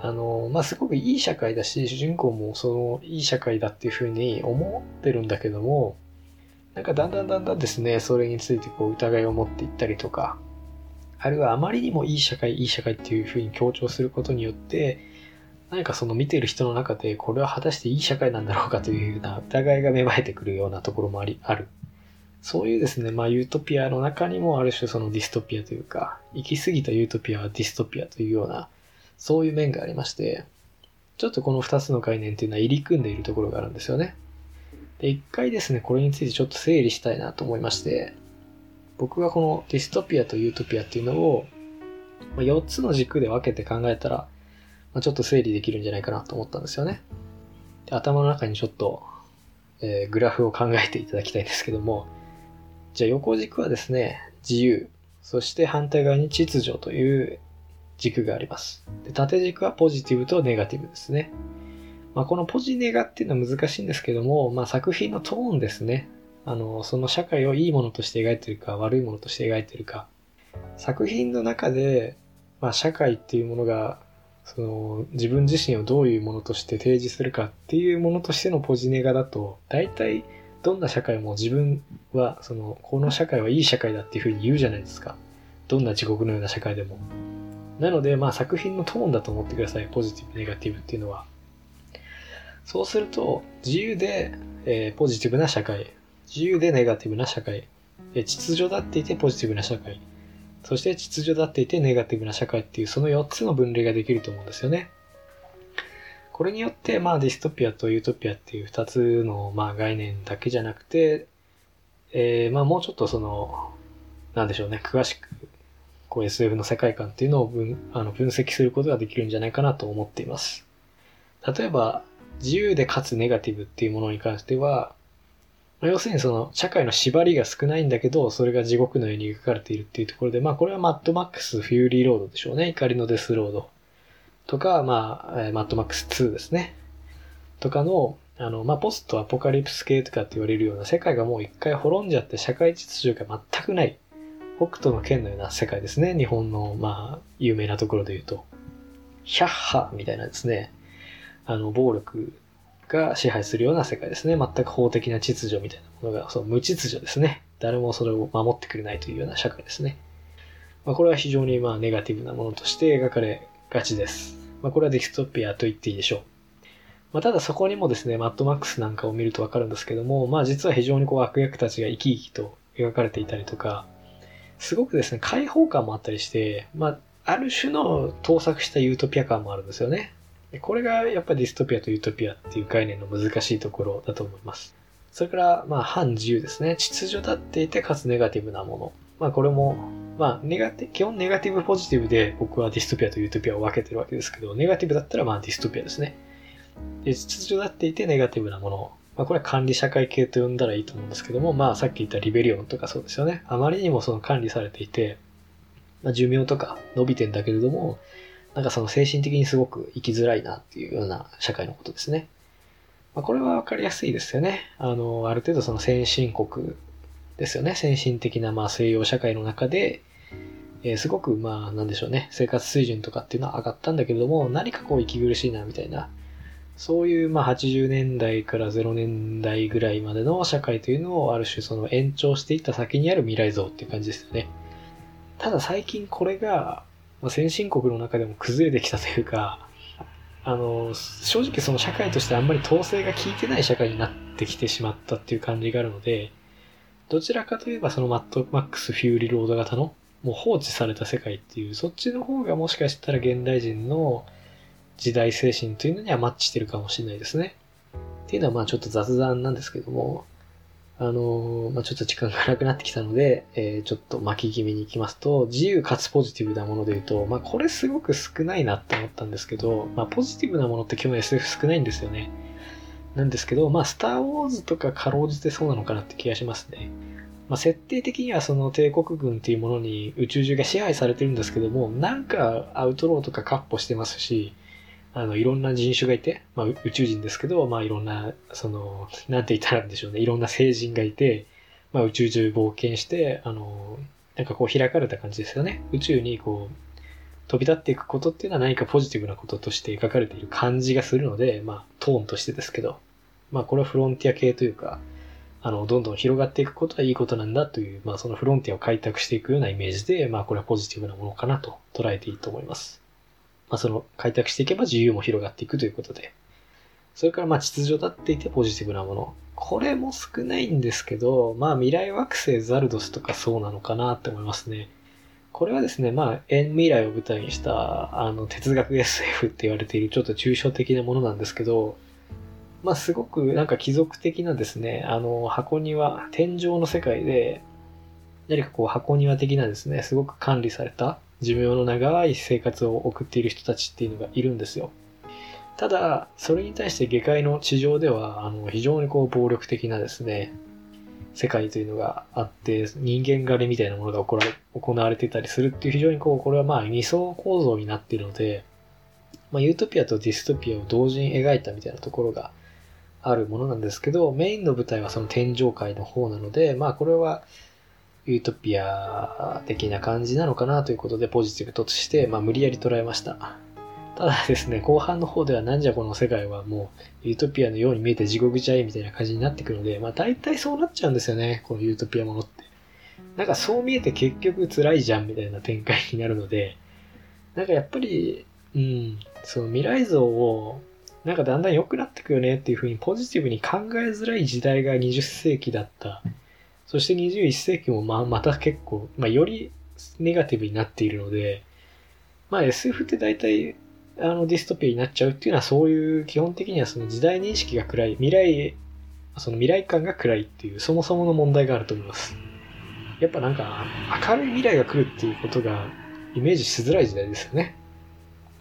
あの、まあ、すごくいい社会だし、主人公もそのいい社会だっていうふうに思ってるんだけども、なんかだんだんだんだんですね、それについてこう疑いを持っていったりとか、あるいはあまりにもいい社会、いい社会っていうふうに強調することによって、何かその見ている人の中でこれは果たしていい社会なんだろうかというような疑いが芽生えてくるようなところもあり、ある。そういうですね、まあユートピアの中にもある種そのディストピアというか、行き過ぎたユートピアはディストピアというような、そういう面がありまして、ちょっとこの二つの概念っていうのは入り組んでいるところがあるんですよね。で、一回ですね、これについてちょっと整理したいなと思いまして、僕がこのディストピアとユートピアっていうのを、ま4つの軸で分けて考えたら、まちょっと整理できるんじゃないかなと思ったんですよね。で頭の中にちょっと、えー、グラフを考えていただきたいんですけども、じゃあ横軸はですね、自由、そして反対側に秩序という軸があります。で縦軸はポジティブとネガティブですね。まあ、このポジネガっていうのは難しいんですけども、まあ、作品のトーンですね。あの、その社会をいいものとして描いてるか、悪いものとして描いてるか。作品の中で、まあ、社会っていうものが、その、自分自身をどういうものとして提示するかっていうものとしてのポジネガだと、大体、どんな社会も自分は、その、この社会はいい社会だっていうふうに言うじゃないですか。どんな地獄のような社会でも。なので、まあ作品のトーンだと思ってください。ポジティブ、ネガティブっていうのは。そうすると、自由で、えー、ポジティブな社会、自由でネガティブな社会、え、秩序だっていてポジティブな社会、そして秩序だっていてネガティブな社会っていうその4つの分類ができると思うんですよね。これによって、まあディストピアとユートピアっていう2つの、まあ、概念だけじゃなくて、えー、まあもうちょっとその、なんでしょうね、詳しく、こう SF の世界観っていうのを分あの分析することができるんじゃないかなと思っています。例えば、自由でかつネガティブっていうものに関しては、要するにその社会の縛りが少ないんだけど、それが地獄のように描かれているっていうところで、まあこれはマッドマックスフューリーロードでしょうね。怒りのデスロード。とか、まあ、マッドマックス2ですね。とかの、あの、まあ、ポストアポカリプス系とかって言われるような世界がもう一回滅んじゃって社会秩序が全くない。北斗の剣のような世界ですね。日本の、まあ、有名なところで言うと。ヒャッハみたいなですね。あの、暴力が支配するような世界ですね。全く法的な秩序みたいなものが、そう、無秩序ですね。誰もそれを守ってくれないというような社会ですね。まあ、これは非常にまあネガティブなものとして描かれがちです。まあ、これはディストピアと言っていいでしょう。まあ、ただそこにもですね、マッドマックスなんかを見るとわかるんですけども、まあ実は非常にこう悪役たちが生き生きと描かれていたりとか、すごくですね、開放感もあったりして、まあ、ある種の倒錯したユートピア感もあるんですよね。これがやっぱディストピアとユートピアっていう概念の難しいところだと思います。それから、まあ、反自由ですね。秩序立っていて、かつネガティブなもの。まあ、これも、まあ、ネガティ、基本ネガティブポジティブで僕はディストピアとユートピアを分けてるわけですけど、ネガティブだったらまあディストピアですね。で、秩序立っていてネガティブなもの。まあ、これは管理社会系と呼んだらいいと思うんですけども、まあ、さっき言ったリベリオンとかそうですよね。あまりにもその管理されていて、まあ、寿命とか伸びてんだけれども、なんかその精神的にすごく生きづらいなっていうような社会のことですね。まあ、これはわかりやすいですよね。あの、ある程度その先進国ですよね。先進的なまあ西洋社会の中で、えー、すごくまあなんでしょうね。生活水準とかっていうのは上がったんだけれども、何かこう息苦しいなみたいな、そういうまあ80年代から0年代ぐらいまでの社会というのをある種その延長していった先にある未来像っていう感じですよね。ただ最近これが、先進国の中でも崩れてきたというか、あの、正直その社会としてあんまり統制が効いてない社会になってきてしまったっていう感じがあるので、どちらかといえばそのマットマックス・フューリロード型のもう放置された世界っていう、そっちの方がもしかしたら現代人の時代精神というのにはマッチしてるかもしれないですね。っていうのはまあちょっと雑談なんですけども、あのー、まあ、ちょっと時間がなくなってきたので、えー、ちょっと巻き気味に行きますと、自由かつポジティブなもので言うと、まあ、これすごく少ないなって思ったんですけど、まあ、ポジティブなものって基本 SF 少ないんですよね。なんですけど、まあ、スター・ウォーズとかかろうじてそうなのかなって気がしますね。まあ、設定的にはその帝国軍っていうものに宇宙中が支配されてるんですけども、なんかアウトローとかカッポしてますし、あの、いろんな人種がいて、まあ、宇宙人ですけど、まあ、いろんな、その、なんて言ったらいいんでしょうね。いろんな聖人がいて、まあ、宇宙中冒険して、あの、なんかこう開かれた感じですよね。宇宙にこう、飛び立っていくことっていうのは何かポジティブなこととして描かれている感じがするので、まあ、トーンとしてですけど、まあ、これはフロンティア系というか、あの、どんどん広がっていくことはいいことなんだという、まあ、そのフロンティアを開拓していくようなイメージで、まあ、これはポジティブなものかなと捉えていいと思います。まあ、その開拓していけば自由も広がっていくということで。それからまあ秩序立っていてポジティブなもの。これも少ないんですけど、まあ未来惑星ザルドスとかそうなのかなって思いますね。これはですね、まあ、遠未来を舞台にした、あの、哲学 SF って言われているちょっと抽象的なものなんですけど、まあ、すごくなんか貴族的なですね、あの、箱庭、天井の世界で、何かこう箱庭的なですね、すごく管理された、寿命の長い生活を送っている人たちっていうのがいるんですよ。ただ、それに対して下界の地上では、あの、非常にこう暴力的なですね、世界というのがあって、人間狩りみたいなものが行われてたりするっていう非常にこう、これはまあ二層構造になっているので、まあ、ユートピアとディストピアを同時に描いたみたいなところがあるものなんですけど、メインの舞台はその天上界の方なので、まあこれはユートピア的な感じなのかなということでポジティブとして、まあ、無理やり捉えました。ただですね、後半の方ではなんじゃこの世界はもうユートピアのように見えて地獄じゃいみたいな感じになってくるので、まあ大体そうなっちゃうんですよね、このユートピアものって。なんかそう見えて結局辛いじゃんみたいな展開になるので、なんかやっぱり、うん、その未来像をなんかだんだん良くなってくよねっていうふうにポジティブに考えづらい時代が20世紀だったそして21世紀もまあまた結構、まあ、よりネガティブになっているので、まあ SF って大体あのディストピアになっちゃうっていうのはそういう基本的にはその時代認識が暗い、未来、その未来感が暗いっていうそもそもの問題があると思います。やっぱなんか明るい未来が来るっていうことがイメージしづらい時代ですよね。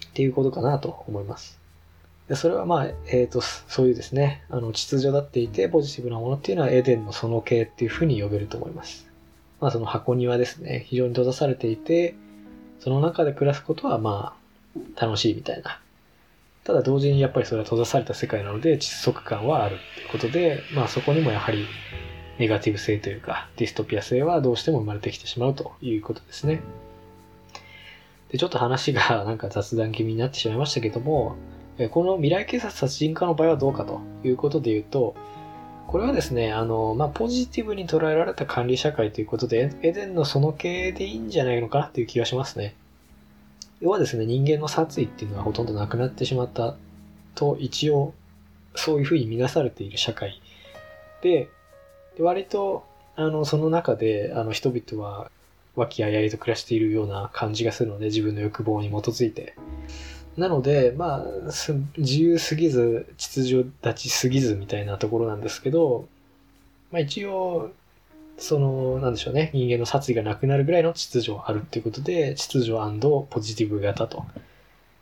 っていうことかなと思います。でそれはまあ、えっ、ー、と、そういうですね、あの、秩序だっていて、ポジティブなものっていうのはエデンのその系っていうふうに呼べると思います。まあ、その箱庭ですね、非常に閉ざされていて、その中で暮らすことはまあ、楽しいみたいな。ただ同時にやっぱりそれは閉ざされた世界なので、窒息感はあるっていうことで、まあそこにもやはりネガティブ性というか、ディストピア性はどうしても生まれてきてしまうということですね。で、ちょっと話が なんか雑談気味になってしまいましたけども、この未来警察殺人課の場合はどうかということで言うと、これはですね、あの、まあ、ポジティブに捉えられた管理社会ということで、エデンのその系でいいんじゃないのかなっていう気がしますね。要はですね、人間の殺意っていうのはほとんどなくなってしまったと、一応、そういうふうに見なされている社会で、で割と、あの、その中で、あの、人々は、和気あいあいと暮らしているような感じがするので、自分の欲望に基づいて。なので、まあ、自由すぎず、秩序立ちすぎずみたいなところなんですけど、まあ一応、その、なんでしょうね、人間の殺意がなくなるぐらいの秩序があるっていうことで、秩序ポジティブ型と、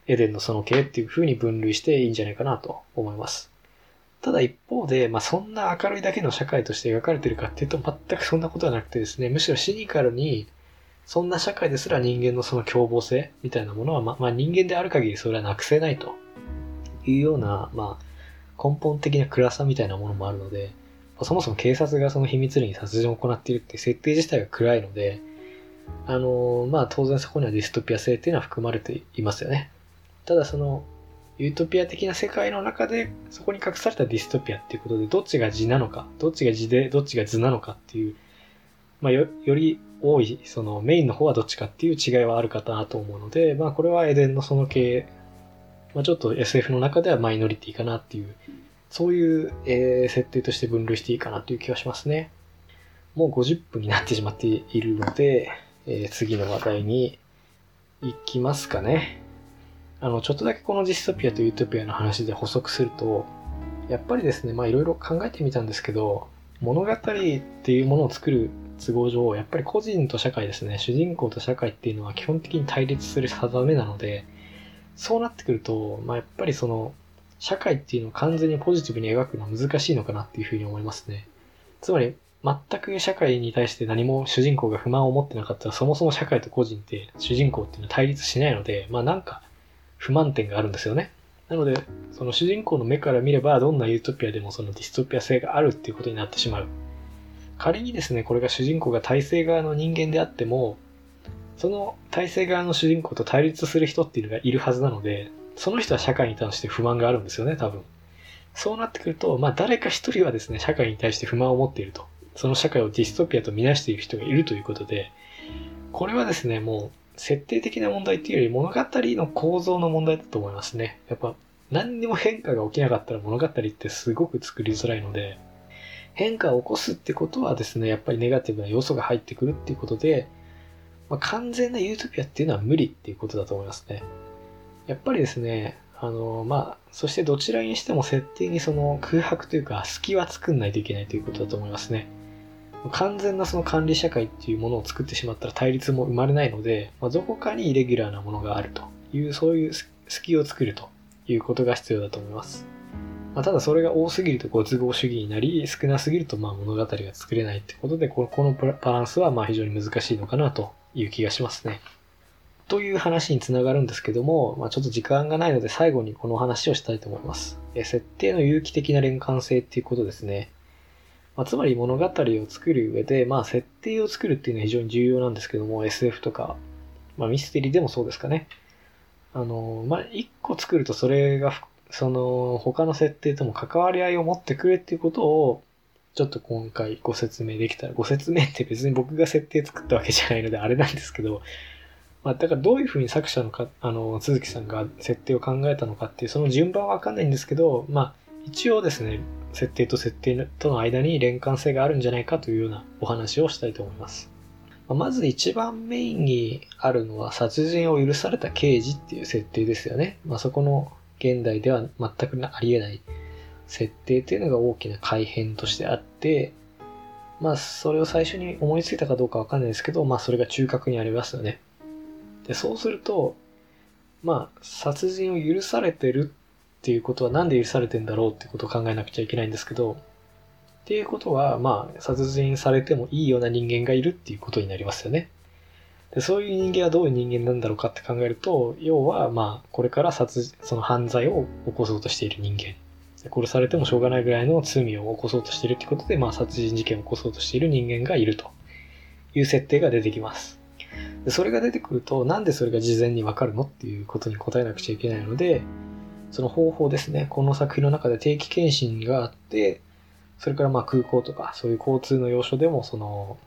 エデンのその系っていう風に分類していいんじゃないかなと思います。ただ一方で、まあそんな明るいだけの社会として描かれてるかっていうと全くそんなことはなくてですね、むしろシニカルに、そんな社会ですら人間のその凶暴性みたいなものは、ま、まあ、人間である限りそれはなくせないというような、まあ、根本的な暗さみたいなものもあるので、そもそも警察がその秘密裏に殺人を行っているって設定自体が暗いので、あのまあ当然そこにはディストピア性っていうのは含まれていますよね。ただその、ユートピア的な世界の中で、そこに隠されたディストピアっていうことで、どっちが字なのか、どっちが字で、どっちが図なのかっていう、まあよ、より多い、そのメインの方はどっちかっていう違いはあるかなと思うので、まあこれはエデンのその系、まあちょっと SF の中ではマイノリティかなっていう、そういう、えー、設定として分類していいかなという気がしますね。もう50分になってしまっているので、えー、次の話題に行きますかね。あの、ちょっとだけこのディストピアとユートピアの話で補足すると、やっぱりですね、まあいろいろ考えてみたんですけど、物語っていうものを作る都合上、やっぱり個人と社会ですね、主人公と社会っていうのは基本的に対立する定めなので、そうなってくると、まあ、やっぱりその、社会っていうのを完全にポジティブに描くのは難しいのかなっていうふうに思いますね。つまり、全く社会に対して何も主人公が不満を持ってなかったら、そもそも社会と個人って主人公っていうのは対立しないので、まあなんか不満点があるんですよね。なので、その主人公の目から見れば、どんなユートピアでもそのディストピア性があるっていうことになってしまう。仮にですね、これが主人公が体制側の人間であっても、その体制側の主人公と対立する人っていうのがいるはずなので、その人は社会に対して不満があるんですよね、多分。そうなってくると、まあ誰か一人はですね、社会に対して不満を持っていると。その社会をディストピアとみなしている人がいるということで、これはですね、もう設定的な問題っていうより物語の構造の問題だと思いますね。やっぱ何にも変化が起きなかったら物語ってすごく作りづらいので、変化を起こすってことはですね、やっぱりネガティブな要素が入ってくるっていうことで、まあ、完全なユートピアっていうのは無理っていうことだと思いますね。やっぱりですね、あの、まあ、そしてどちらにしても設定にその空白というか隙は作んないといけないということだと思いますね。完全なその管理社会っていうものを作ってしまったら対立も生まれないので、まあ、どこかにイレギュラーなものがあるという、そういう隙を作るということが必要だと思います。まあ、ただそれが多すぎるとご都合主義になり、少なすぎるとまあ物語が作れないってことで、このバランスはまあ非常に難しいのかなという気がしますね。という話につながるんですけども、まあ、ちょっと時間がないので最後にこの話をしたいと思います。え設定の有機的な連関性っていうことですね。まあ、つまり物語を作る上で、まあ、設定を作るっていうのは非常に重要なんですけども、SF とか、まあ、ミステリーでもそうですかね。あの、まあ、一個作るとそれがその他の設定とも関わり合いを持ってくれっていうことをちょっと今回ご説明できたら、ご説明って別に僕が設定作ったわけじゃないのであれなんですけど、まあ、だからどういうふうに作者のか、あの、鈴木さんが設定を考えたのかっていう、その順番はわかんないんですけど、まあ、一応ですね、設定と設定との間に連関性があるんじゃないかというようなお話をしたいと思います。まず一番メインにあるのは殺人を許された刑事っていう設定ですよね。まあ、そこの現代では全くありえない設定っていうのが大きな改変としてあって、まあそれを最初に思いついたかどうかわかんないですけど、まあそれが中核にありますよね。で、そうすると、まあ殺人を許されてるっていうことはなんで許されてんだろうってことを考えなくちゃいけないんですけど、っていうことは、まあ殺人されてもいいような人間がいるっていうことになりますよね。でそういう人間はどういう人間なんだろうかって考えると、要は、まあ、これから殺、その犯罪を起こそうとしている人間。殺されてもしょうがないぐらいの罪を起こそうとしているってことで、まあ、殺人事件を起こそうとしている人間がいるという設定が出てきます。でそれが出てくると、なんでそれが事前にわかるのっていうことに答えなくちゃいけないので、その方法ですね。この作品の中で定期検診があって、それからまあ空港とか、そういう交通の要所でも、その、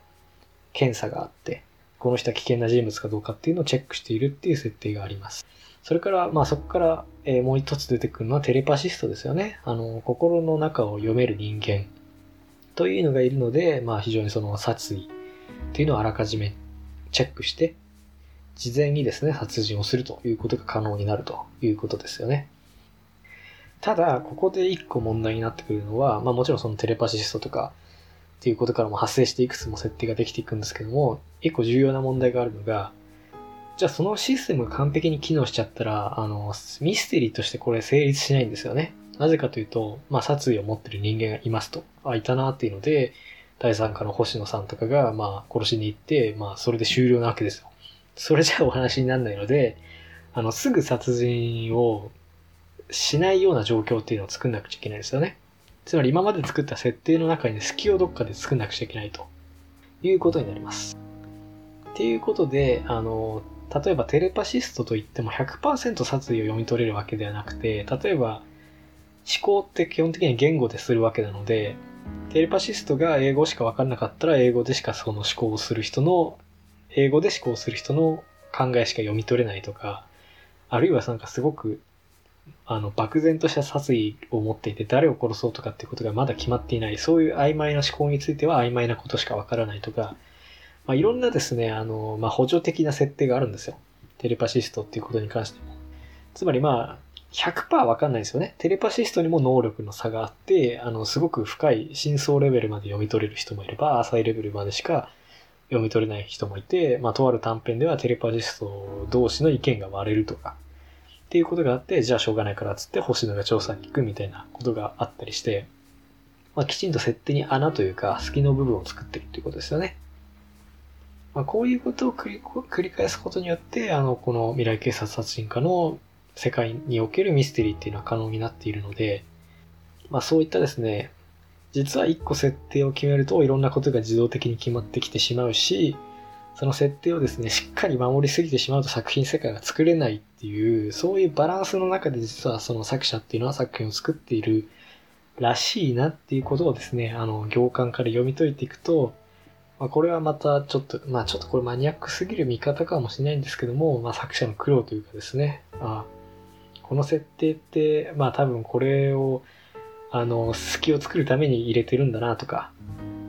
検査があって、この人は危険な人物かどうかっていうのをチェックしているっていう設定があります。それから、まあそこから、え、もう一つ出てくるのはテレパシストですよね。あの、心の中を読める人間というのがいるので、まあ非常にその殺意っていうのをあらかじめチェックして、事前にですね、殺人をするということが可能になるということですよね。ただ、ここで一個問題になってくるのは、まあもちろんそのテレパシストとかっていうことからも発生していくつも設定ができていくんですけども、一個重要な問題があるのが、じゃあそのシステムが完璧に機能しちゃったら、あの、ミステリーとしてこれ成立しないんですよね。なぜかというと、まあ殺意を持ってる人間がいますと。あ、いたなっていうので、第三課の星野さんとかが、まあ殺しに行って、まあそれで終了なわけですよ。それじゃお話にならないので、あの、すぐ殺人をしないような状況っていうのを作んなくちゃいけないですよね。つまり今まで作った設定の中に隙をどっかで作んなくちゃいけないということになります。っていうことで、あの、例えばテレパシストといっても100%殺意を読み取れるわけではなくて、例えば思考って基本的に言語でするわけなので、テレパシストが英語しか分からなかったら英語でしかその思考をする人の、英語で思考する人の考えしか読み取れないとか、あるいはなんかすごく、あの、漠然とした殺意を持っていて誰を殺そうとかっていうことがまだ決まっていない、そういう曖昧な思考については曖昧なことしか分からないとか、まあ、いろんなですね、あの、まあ、補助的な設定があるんですよ。テレパシストっていうことに関しても。つまりまあ、100%わかんないですよね。テレパシストにも能力の差があって、あの、すごく深い真相レベルまで読み取れる人もいれば、浅いレベルまでしか読み取れない人もいて、まあ、とある短編ではテレパシスト同士の意見が割れるとか、っていうことがあって、じゃあしょうがないからっつって星野が調査に行くみたいなことがあったりして、まあ、きちんと設定に穴というか、隙の部分を作ってるっていうことですよね。まあ、こういうことを繰り返すことによって、あの、この未来警察殺人課の世界におけるミステリーっていうのは可能になっているので、まあそういったですね、実は一個設定を決めるといろんなことが自動的に決まってきてしまうし、その設定をですね、しっかり守りすぎてしまうと作品世界が作れないっていう、そういうバランスの中で実はその作者っていうのは作品を作っているらしいなっていうことをですね、あの、行間から読み解いていくと、まあ、これはまたちょっと、まあちょっとこれマニアックすぎる見方かもしれないんですけども、まあ作者の苦労というかですね、あこの設定って、まあ多分これを、あの、隙を作るために入れてるんだなとか、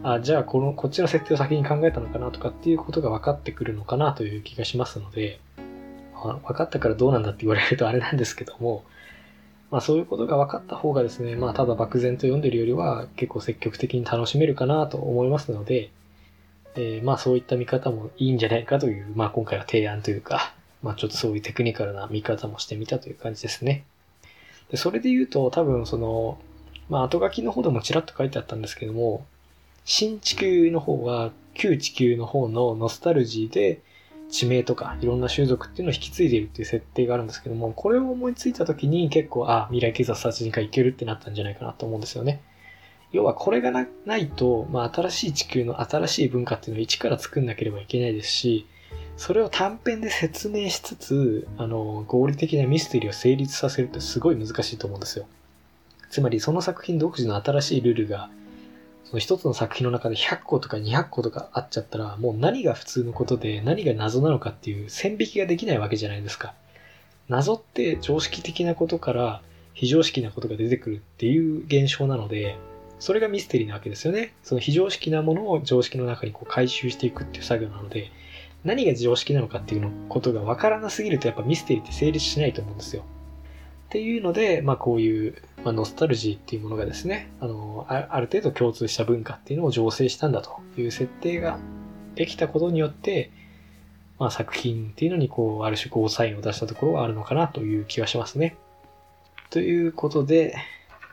あじゃあこの、こっちの設定を先に考えたのかなとかっていうことが分かってくるのかなという気がしますので、まあ、分かったからどうなんだって言われるとあれなんですけども、まあそういうことが分かった方がですね、まあただ漠然と読んでるよりは結構積極的に楽しめるかなと思いますので、えー、まあそういった見方もいいんじゃないかという、まあ今回は提案というか、まあちょっとそういうテクニカルな見方もしてみたという感じですね。でそれで言うと多分その、まあ後書きの方でもちらっと書いてあったんですけども、新地球の方は旧地球の方のノスタルジーで地名とかいろんな種族っていうのを引き継いでいるっていう設定があるんですけども、これを思いついた時に結構、あ、未来警察殺人課いけるってなったんじゃないかなと思うんですよね。要はこれがないと、まあ、新しい地球の新しい文化っていうのを一から作んなければいけないですし、それを短編で説明しつつ、あの、合理的なミステリーを成立させるってすごい難しいと思うんですよ。つまりその作品独自の新しいルールが、その一つの作品の中で100個とか200個とかあっちゃったら、もう何が普通のことで何が謎なのかっていう線引きができないわけじゃないですか。謎って常識的なことから非常識なことが出てくるっていう現象なので、それがミステリーなわけですよね。その非常識なものを常識の中にこう回収していくっていう作業なので、何が常識なのかっていうのことがわからなすぎるとやっぱミステリーって成立しないと思うんですよ。っていうので、まあこういう、まあ、ノスタルジーっていうものがですね、あの、ある程度共通した文化っていうのを醸成したんだという設定ができたことによって、まあ作品っていうのにこう、ある種ゴーサインを出したところはあるのかなという気がしますね。ということで、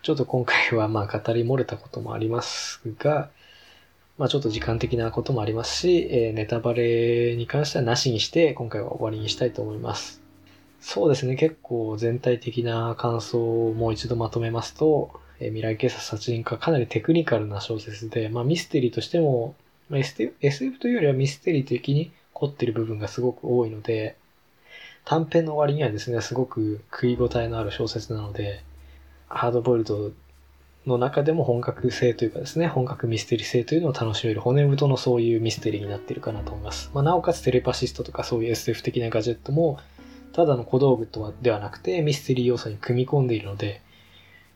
ちょっと今回はまあ語り漏れたこともありますが、まあちょっと時間的なこともありますし、えー、ネタバレに関してはなしにして今回は終わりにしたいと思います。そうですね、結構全体的な感想をもう一度まとめますと、えー、未来警察殺人課かなりテクニカルな小説で、まあミステリーとしても、まあ、SF というよりはミステリー的に凝ってる部分がすごく多いので、短編の終わりにはですね、すごく食い応えのある小説なので、ハードボイルドの中でも本格性というかですね、本格ミステリー性というのを楽しめる骨太のそういうミステリーになっているかなと思います。まあ、なおかつテレパシストとかそういう SF 的なガジェットも、ただの小道具とはではなくてミステリー要素に組み込んでいるので、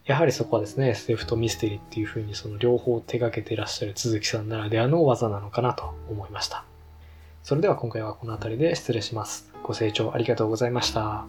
やはりそこはですね、SF とミステリーっていう風にその両方手掛けていらっしゃる鈴木さんならではの技なのかなと思いました。それでは今回はこの辺りで失礼します。ご清聴ありがとうございました。